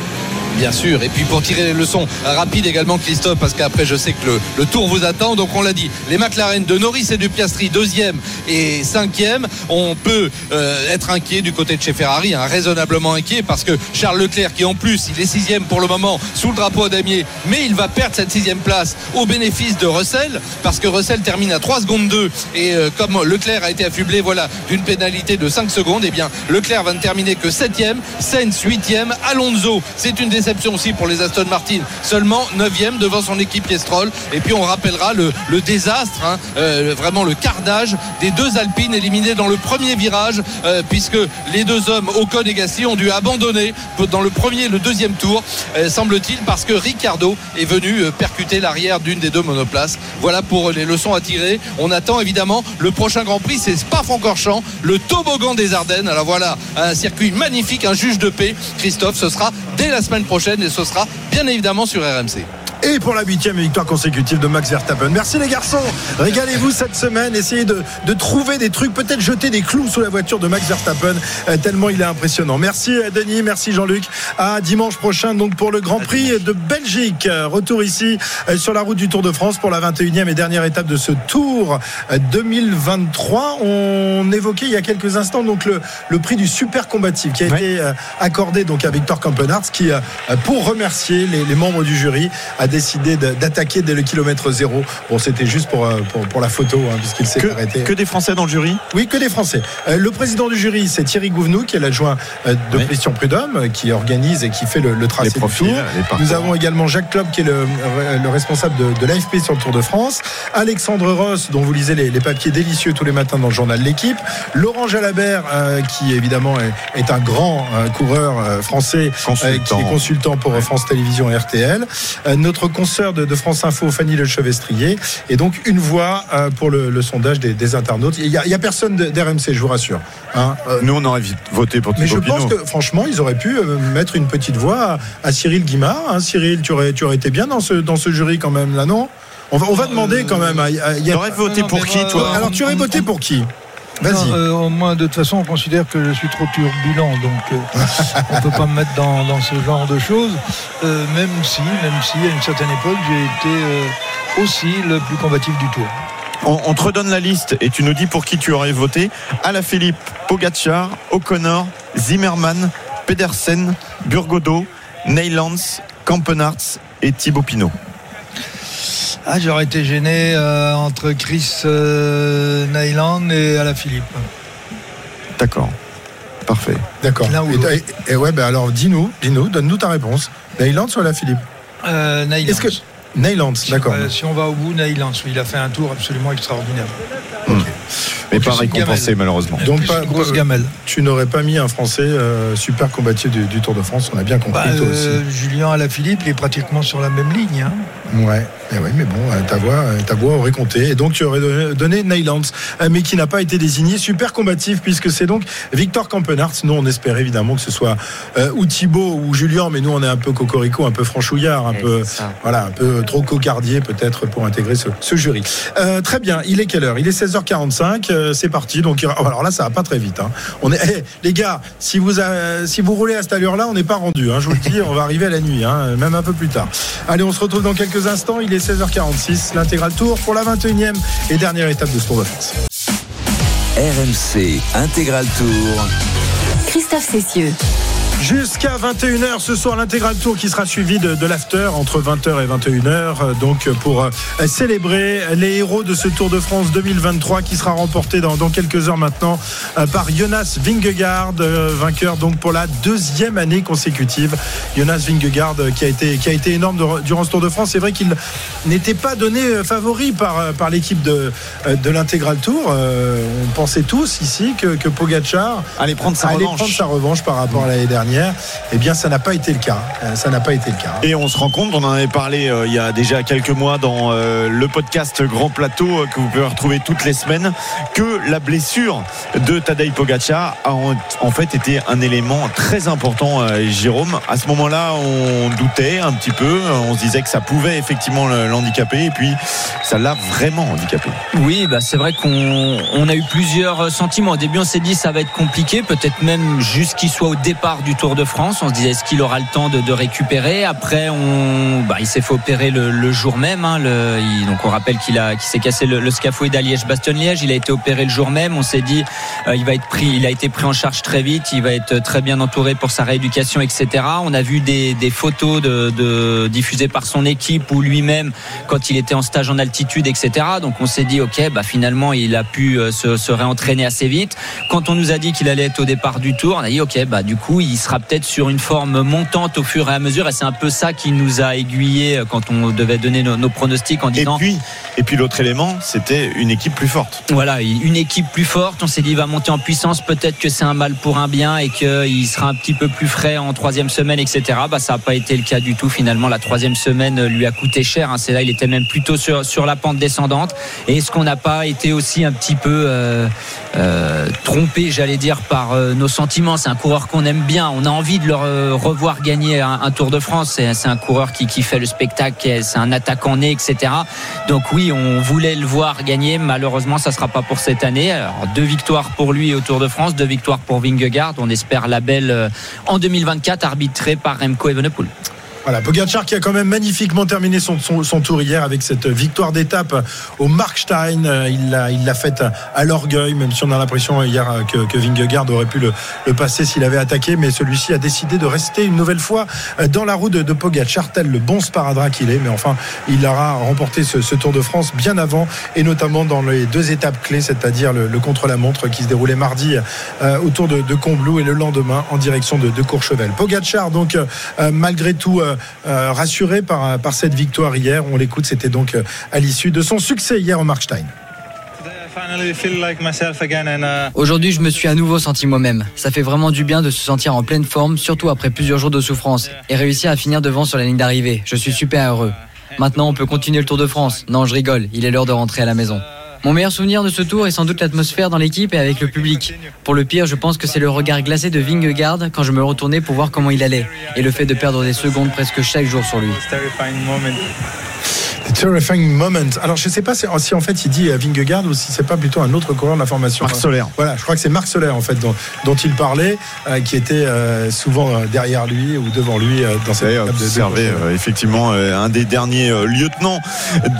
Bien sûr, et puis pour tirer les leçons rapides également Christophe, parce qu'après je sais que le, tour vous attend, donc on l'a dit, les McLaren de Norris et de Piastri, deuxième et cinquième, on peut euh, être inquiet du côté de chez Ferrari, hein, raisonnablement inquiet, parce que Charles Leclerc, qui en plus il est sixième pour le moment sous le drapeau damier, mais il va perdre cette sixième place au bénéfice de Russell, parce que Russell termine à 3 secondes 2, et euh, comme Leclerc a été affublé voilà, d'une pénalité de 5 secondes, et bien Leclerc va ne terminer que septième, Sainz huitième, Alonso, c'est une déception aussi pour les Aston Martin, seulement 9e devant son équipier Stroll. Et puis on rappellera le, désastre, hein, euh, vraiment le carnage des deux Alpines éliminés dans le premier virage, euh, puisque les deux hommes, Ocon et Gasly, ont dû abandonner dans le premier et le deuxième tour, euh, semble-t-il, parce que Ricardo est venu percuter l'arrière d'une des deux monoplaces. Voilà pour les leçons à tirer. On attend évidemment le prochain Grand Prix, c'est Spa-Francorchamps, le toboggan des Ardennes. Alors voilà, un circuit magnifique, un juge de paix. Christophe, ce sera dès la semaine prochaine et ce sera bien évidemment sur RMC. Et pour la huitième victoire consécutive de Max Verstappen. Merci les garçons, régalez-vous cette semaine, essayez de, de trouver des trucs, peut-être jeter des clous sous la voiture de Max Verstappen, euh, tellement il est impressionnant. Merci euh, Denis, merci Jean-Luc. À dimanche prochain donc pour le Grand Prix de Belgique. Euh, Retour ici sur la route du Tour de France pour la 21e et dernière étape de ce Tour euh, 2023. On évoquait il y a quelques instants donc le, le prix du super combatif qui a Ouais. été accordé donc à Victor Kampenarts qui, pour remercier les, les membres du jury, a décidé d'attaquer dès le kilomètre zéro. Bon, c'était juste pour, euh, pour, pour la photo hein, puisqu'il s'est Que, arrêté. que des Français dans le jury Oui, que des Français. Euh, le président du jury, c'est Thierry Gouvenou, qui est l'adjoint euh, de Oui. Christian Prudhomme, qui organise et qui fait le, le tracé Les du profils, tour. Nous avons également Jacques Klopp, qui est le, le responsable de, de l'AFP sur le Tour de France. Alexandre Ross, dont vous lisez les, les papiers délicieux tous les matins dans le journal L'équipe. Laurent Jalabert, euh, qui évidemment est, est un grand euh, coureur euh, français, Consultant. qui est consultant pour France Télévisions et RTL. Euh, notre consoeur de, de France Info, Fanny Le Chevestrier. Et donc une voix euh, pour le, le sondage des, des internautes. Il n'y a, a personne d'RMC, je vous rassure. Hein. Euh, Nous, on aurait vite voté pour mais je Thibaut pense que franchement, ils auraient pu euh, mettre une petite voix à, à Cyril Guimard. hein. Cyril, tu aurais, tu aurais été bien dans ce, dans ce jury quand même, là, non? On va, on va demander quand même. à- à- il y a- T'aurais voté non, pour qui, toi? Alors, tu aurais voté pour qui? Vas-y. Euh, moi, de toute façon, on considère que je suis trop turbulent, donc euh, on ne peut pas me mettre dans, dans ce genre de choses. Euh, même si, même si, à une certaine époque, j'ai été euh, aussi le plus combatif du tour. On, on te redonne la liste et tu nous dis pour qui tu aurais voté. Alaphilippe, Pogacar, O'Connor, Zimmerman, Pedersen, Burgodo, Neylands, Kampenarts et Thibaut Pinot. Ah, j'aurais été gêné euh, entre Chris euh, Nyland et Alaphilippe. D'accord. Parfait. D'accord. Et, ouais, ben alors dis-nous, dis-nous, donne-nous ta réponse. Neyland ou la Philippe? Euh, Nyland. Est-ce que Neyland, d'accord. Euh, si on va au bout, Nyland, oui, il a fait un tour absolument extraordinaire. Mais pas récompensé gamelle. malheureusement. Donc, pas- grosse gamelle. Tu n'aurais pas mis un Français euh, super combatif du, du Tour de France, on a bien compris Bah, toi euh, Julien Alaphilippe, il est pratiquement sur la même ligne. hein. aussi. Ouais, eh ouais, mais bon, euh, ta voix, euh, ta voix aurait compté. Et donc tu aurais donné, euh, mais qui n'a pas été désigné. Super combatif, puisque c'est donc Victor Kampenarts. Nous, on espère évidemment que ce soit euh, ou Thibaut ou Julien, mais nous, on est un peu cocorico, un peu franchouillard, un peu, voilà, un peu trop cocardier peut-être pour intégrer ce, ce jury. Euh, très bien, il est quelle heure? Il est 16h45, euh, c'est parti. Donc, il- alors là, ça va pas très vite. hein. On est, eh, les gars, si vous, euh, si vous roulez à cette allure-là, on n'est pas rendu. hein, je vous le dis, on va arriver à la nuit, hein, même un peu plus tard. Allez, on se retrouve dans quelques instants. Il est 16h46, l'intégral tour pour la 21e et dernière étape de ce Tour de France. RMC Intégral Tour. Christophe Cessieux. Jusqu'à 21h ce soir, l'intégral tour qui sera suivi de, de l'after entre 20h et 21h. euh, Donc pour euh, célébrer les héros de ce Tour de France 2023 qui sera remporté dans, dans quelques heures maintenant euh, par Jonas Vingegaard, euh, vainqueur donc pour la deuxième année consécutive. Jonas Vingegaard euh, qui a été, qui a été énorme de- durant ce Tour de France. C'est vrai qu'il n'était pas donné euh, favori par, euh, par l'équipe de, euh, de l'intégral tour. Euh, on pensait tous ici que, que Pogacar Allez prendre sa allait revanche. prendre sa revanche par rapport à l'année dernière. Eh bien, ça n'a pas été le cas. Euh, Ça n'a pas été le cas. Et on se rend compte, on en avait parlé euh, il y a déjà quelques mois dans euh, le podcast Grand Plateau euh, que vous pouvez retrouver toutes les semaines, que la blessure de Tadej Pogacar a en, en fait été un élément très important, euh, Jérôme. À ce moment-là, on doutait un petit peu, on se disait que ça pouvait effectivement l'handicaper, et puis ça l'a vraiment handicapé. Oui, bah c'est vrai qu'on on a eu plusieurs sentiments. Au début, on s'est dit ça va être compliqué, peut-être même juste qu'il soit au départ du Tour de France. On se disait est-ce qu'il aura le temps de, de récupérer. Après, on, bah, il s'est fait opérer le, jour même. hein. Le- donc on rappelle qu'il a, s'est cassé le, le scaphoïde à Liège-Bastogne-Liège. Il a été opéré le jour même. On s'est dit euh, il va être pris, il a été pris en charge très vite. Il va être très bien entouré pour sa rééducation, etc. On a vu des, photos de, diffusées par son équipe ou lui-même quand il était en stage en altitude, etc. Donc on s'est dit, ok, bah finalement il a pu euh, se, se réentraîner assez vite. Quand on nous a dit qu'il allait être au départ du tour, on a dit, ok, bah du coup il sera peut-être sur une forme montante au fur et à mesure. Et c'est un peu ça qui nous a aiguillé euh, quand on devait donner nos, nos pronostics en Et disant, puis, et puis l'autre élément, c'était une équipe plus forte. voilà, une équipe plus forte. On s'est dit, il va monter en puissance. Peut-être que c'est un mal pour un bien et qu'il sera un petit peu plus frais en troisième semaine, etc. Bah, ça n'a pas été le cas du tout. Finalement, la troisième semaine lui a coûté cher. hein. C'est là, il était même plutôt sur, sur la pente descendante. Et est-ce qu'on n'a pas été aussi un petit peu euh, euh, trompé, j'allais dire, par euh, nos sentiments? C'est un coureur qu'on aime bien. On on a envie de le re- revoir gagner un, Tour de France. C'est un coureur qui, qui fait le spectacle, c'est un attaquant né, etc. Donc oui, on voulait le voir gagner. Malheureusement, ça sera pas pour cette année. Deux victoires pour lui au Tour de France, deux victoires pour Vingegaard. On espère la belle euh, en 2024, arbitrée par Remco Evenepoel. Voilà, Pogacar qui a quand même magnifiquement terminé son, son, son tour hier avec cette victoire d'étape au Markstein. Euh, Il l'a il l'a faite à l'orgueil, même si on a l'impression hier euh, que, que Vingegaard aurait pu le, le passer s'il avait attaqué. Mais celui-ci a décidé de rester une nouvelle fois euh, dans la roue de, de tel le bon sparadrap qu'il est. Mais enfin, il aura remporté ce, ce Tour de France bien avant et notamment dans les deux étapes clés, c'est-à-dire le, le contre-la-montre qui se déroulait mardi euh, autour de, de Combloux et le lendemain en direction de, de Courchevel. Pogacar, donc, euh, malgré tout, rassuré par, par cette victoire hier. On l'écoute, c'était donc euh, à l'issue de son succès hier au Markstein. Aujourd'hui, je me suis à nouveau senti moi-même. Ça fait vraiment du bien de se sentir en pleine forme, surtout après plusieurs jours de souffrance, et réussir à finir devant sur la ligne d'arrivée. Je suis super heureux. Maintenant, on peut continuer le Tour de France. Non, je rigole, il est l'heure de rentrer à la maison. Mon meilleur souvenir de ce tour est sans doute l'atmosphère dans l'équipe et avec le public. Pour le pire, je pense que c'est le regard glacé de Vingegaard quand je me retournais pour voir comment il allait, et le fait de perdre des secondes presque chaque jour sur lui. Terrifying moment. Alors je ne sais pas si, si en fait il dit euh, Vingegaard ou si c'est pas plutôt un autre coureur de la formation. Marc Soler. Voilà, je crois que c'est Marc Soler en fait dont, dont il parlait, euh, qui était euh, souvent derrière lui ou devant lui euh, dans cette de- observé euh, effectivement euh, un des derniers euh, lieutenants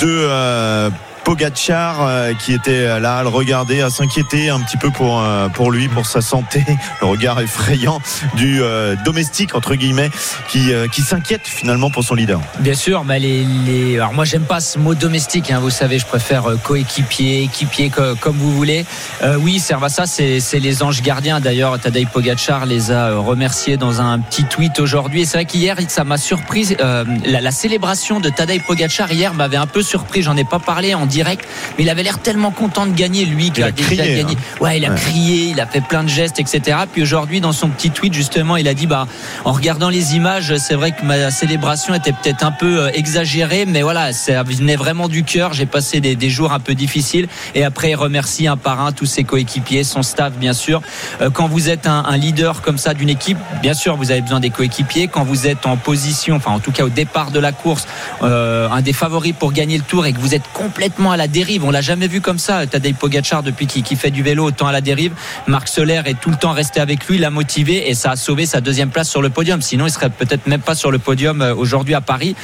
de euh, Pogacar euh, qui était là à le regarder, à s'inquiéter un petit peu pour euh, pour lui, pour sa santé, le regard effrayant du euh, domestique entre guillemets qui euh, qui s'inquiète finalement pour son leader. Bien sûr, mais les, les... alors moi j'aime pas ce mot domestique, hein, vous savez, je préfère euh, coéquipier, équipier, co- comme vous voulez. Euh, oui, Servassa, c'est c'est les anges gardiens. D'ailleurs, Tadej Pogacar les a euh, remerciés dans un petit tweet aujourd'hui. Et c'est vrai qu'hier, ça m'a surpris. euh, la, célébration de Tadej Pogacar hier m'avait un peu surpris. J'en ai pas parlé en direct, mais il avait l'air tellement content de gagner, lui, qui a, a déjà crié, gagné. hein. Ouais, il a Ouais. crié, il a fait plein de gestes, etc. Puis aujourd'hui, dans son petit tweet, justement, il a dit, bah, en regardant les images, c'est vrai que ma célébration était peut-être un peu euh, exagérée, mais voilà, ça venait vraiment du cœur. J'ai passé des, des jours un peu difficiles. Et après, il remercie un par un tous ses coéquipiers, son staff, bien sûr. Euh, Quand vous êtes un, un leader comme ça d'une équipe, bien sûr, vous avez besoin des coéquipiers. Quand vous êtes en position, enfin, en tout cas, au départ de la course, euh, un des favoris pour gagner le tour et que vous êtes complètement à la dérive, on l'a jamais vu comme ça. Tadej Pogacar, depuis qu'il qu'il fait du vélo, autant à la dérive. Marc Soler est tout le temps resté avec lui, l'a motivé et ça a sauvé sa deuxième place sur le podium. Sinon, il serait peut-être même pas sur le podium euh, aujourd'hui à Paris.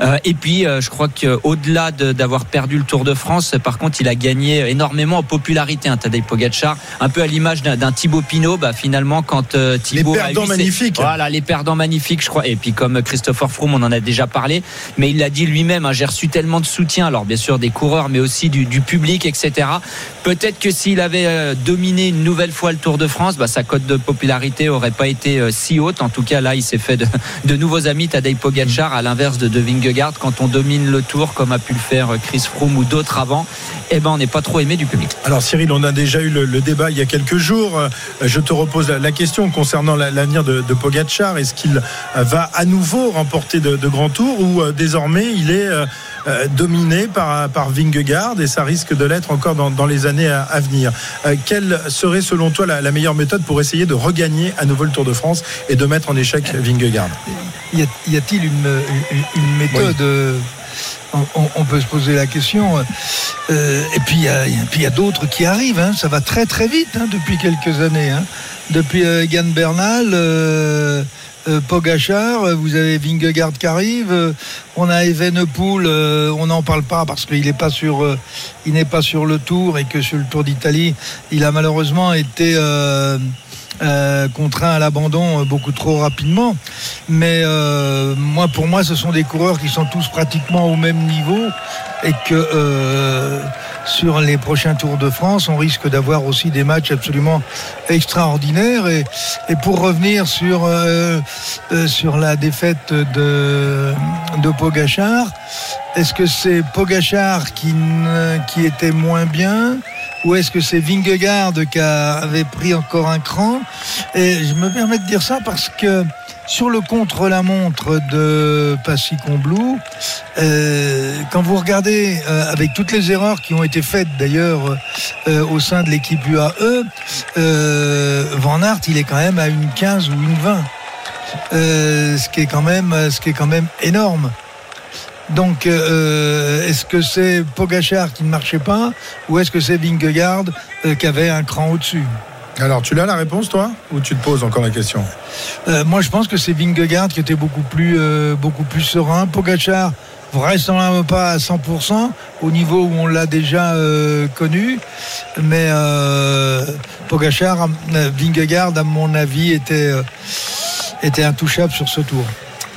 Euh, et puis, euh, je crois qu'au-delà de- d'avoir perdu le Tour de France, par contre, il a gagné énormément en popularité, hein, Tadej Pogacar. Un peu à l'image d'un Thibaut Pinot, bah, finalement, quand euh, Thibaut. a perdants magnifiques. Voilà, les perdants magnifiques, je crois. Et puis, comme Christopher Froome, on en a déjà parlé, mais il l'a dit lui-même, hein, j'ai reçu tellement de soutien, alors bien sûr des coureurs, mais aussi du, public, etc. Peut-être que s'il avait euh, dominé une nouvelle fois le Tour de France, bah, sa cote de popularité aurait pas été euh, si haute. En tout cas, là, il s'est fait de, nouveaux amis, Tadej Pogacar, à l'inverse de, de Vingegaard. Quand on domine le Tour, comme a pu le faire euh, Chris Froome ou d'autres avant, eh ben, on n'est pas trop aimé du public. Alors Cyril, on a déjà eu le, débat il y a quelques jours. Je te repose la, question concernant la- l'avenir de, de Pogacar. Est-ce qu'il va à nouveau remporter de, grands tours ou désormais il est dominé par, par Vingegaard? Et ça risque de l'être encore dans, dans les années à, à venir Euh, Quelle serait selon toi la, la meilleure méthode pour essayer de regagner à nouveau le Tour de France et de mettre en échec Vingegaard? Y a-t-il une, une- une méthode euh, on, on- on peut se poser la question. Euh, et puis il y a, d'autres qui arrivent. hein. Ça va très très vite hein, depuis quelques années. hein. Depuis euh, Bernal, euh, Pogachar, euh, vous avez Vingegaard qui arrive. euh, on a Evenepoel, euh, on n'en parle pas parce qu'il n'est pas sur, euh, il n'est pas sur le Tour et que sur le Tour d'Italie, il a malheureusement été euh, euh, contraint à l'abandon euh, beaucoup trop rapidement. Mais euh, moi, pour moi, ce sont des coureurs qui sont tous pratiquement au même niveau et que euh, sur les prochains Tours de France, on risque d'avoir aussi des matchs absolument extraordinaires. Et, pour revenir sur euh, euh, sur la défaite de de Pogachar, est-ce que c'est Pogachar qui qui était moins bien? Ou est-ce que c'est Vingegaard qui avait pris encore un cran? Et je me permets de dire ça parce que sur le contre-la-montre de Passy-Combloux, euh, quand vous regardez euh, avec toutes les erreurs qui ont été faites d'ailleurs euh, au sein de l'équipe UAE, Van Aert, il est quand même à une 15 ou une 20. euh, ce qui est quand même, énorme. Donc, est-ce que c'est Pogachar qui ne marchait pas ou est-ce que c'est Vingegaard qui avait un cran au-dessus? Alors, tu l'as la réponse, toi? Ou tu te poses encore la question? Euh, Moi, je pense que c'est Vingegaard qui était beaucoup plus, euh, beaucoup plus serein. Pogachar, vraisemblablement pas à 100% au niveau où on l'a déjà euh, connu, mais euh, Pogachar, Vingegaard, à mon avis, était, était intouchable sur ce tour.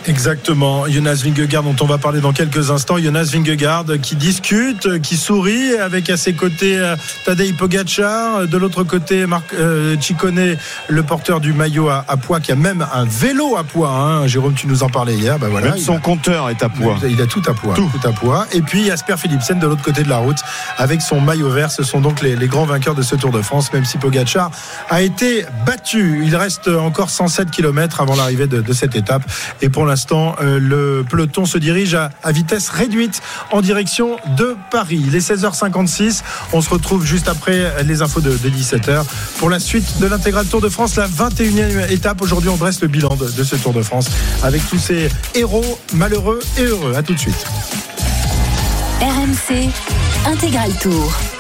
Exactement, Jonas Vingegaard dont on va parler dans quelques instants. Jonas Vingegaard qui discute, qui sourit avec à ses côtés euh, Tadej Pogacar, de l'autre côté Marc euh, Ciccone, le porteur du maillot à, à poids, qui a même un vélo à poids. hein. Jérôme, tu nous en parlais hier. Ben voilà, Même son a- compteur est à poids. il a tout à poids, tout. à poids. Et puis Jasper Philipsen de l'autre côté de la route avec son maillot vert. Ce sont donc les, les grands vainqueurs de ce Tour de France, même si Pogacar a été battu. Il reste encore 107 km avant l'arrivée de, de cette étape. Et pour l'instant, euh, le peloton se dirige à, vitesse réduite en direction de Paris. Il est 16h56. On se retrouve juste après les infos de, de 17h pour la suite de l'intégral Tour de France, la 21e étape. Aujourd'hui, on dresse le bilan de, de ce Tour de France avec tous ces héros malheureux et heureux. À tout de suite. RMC Intégral Tour.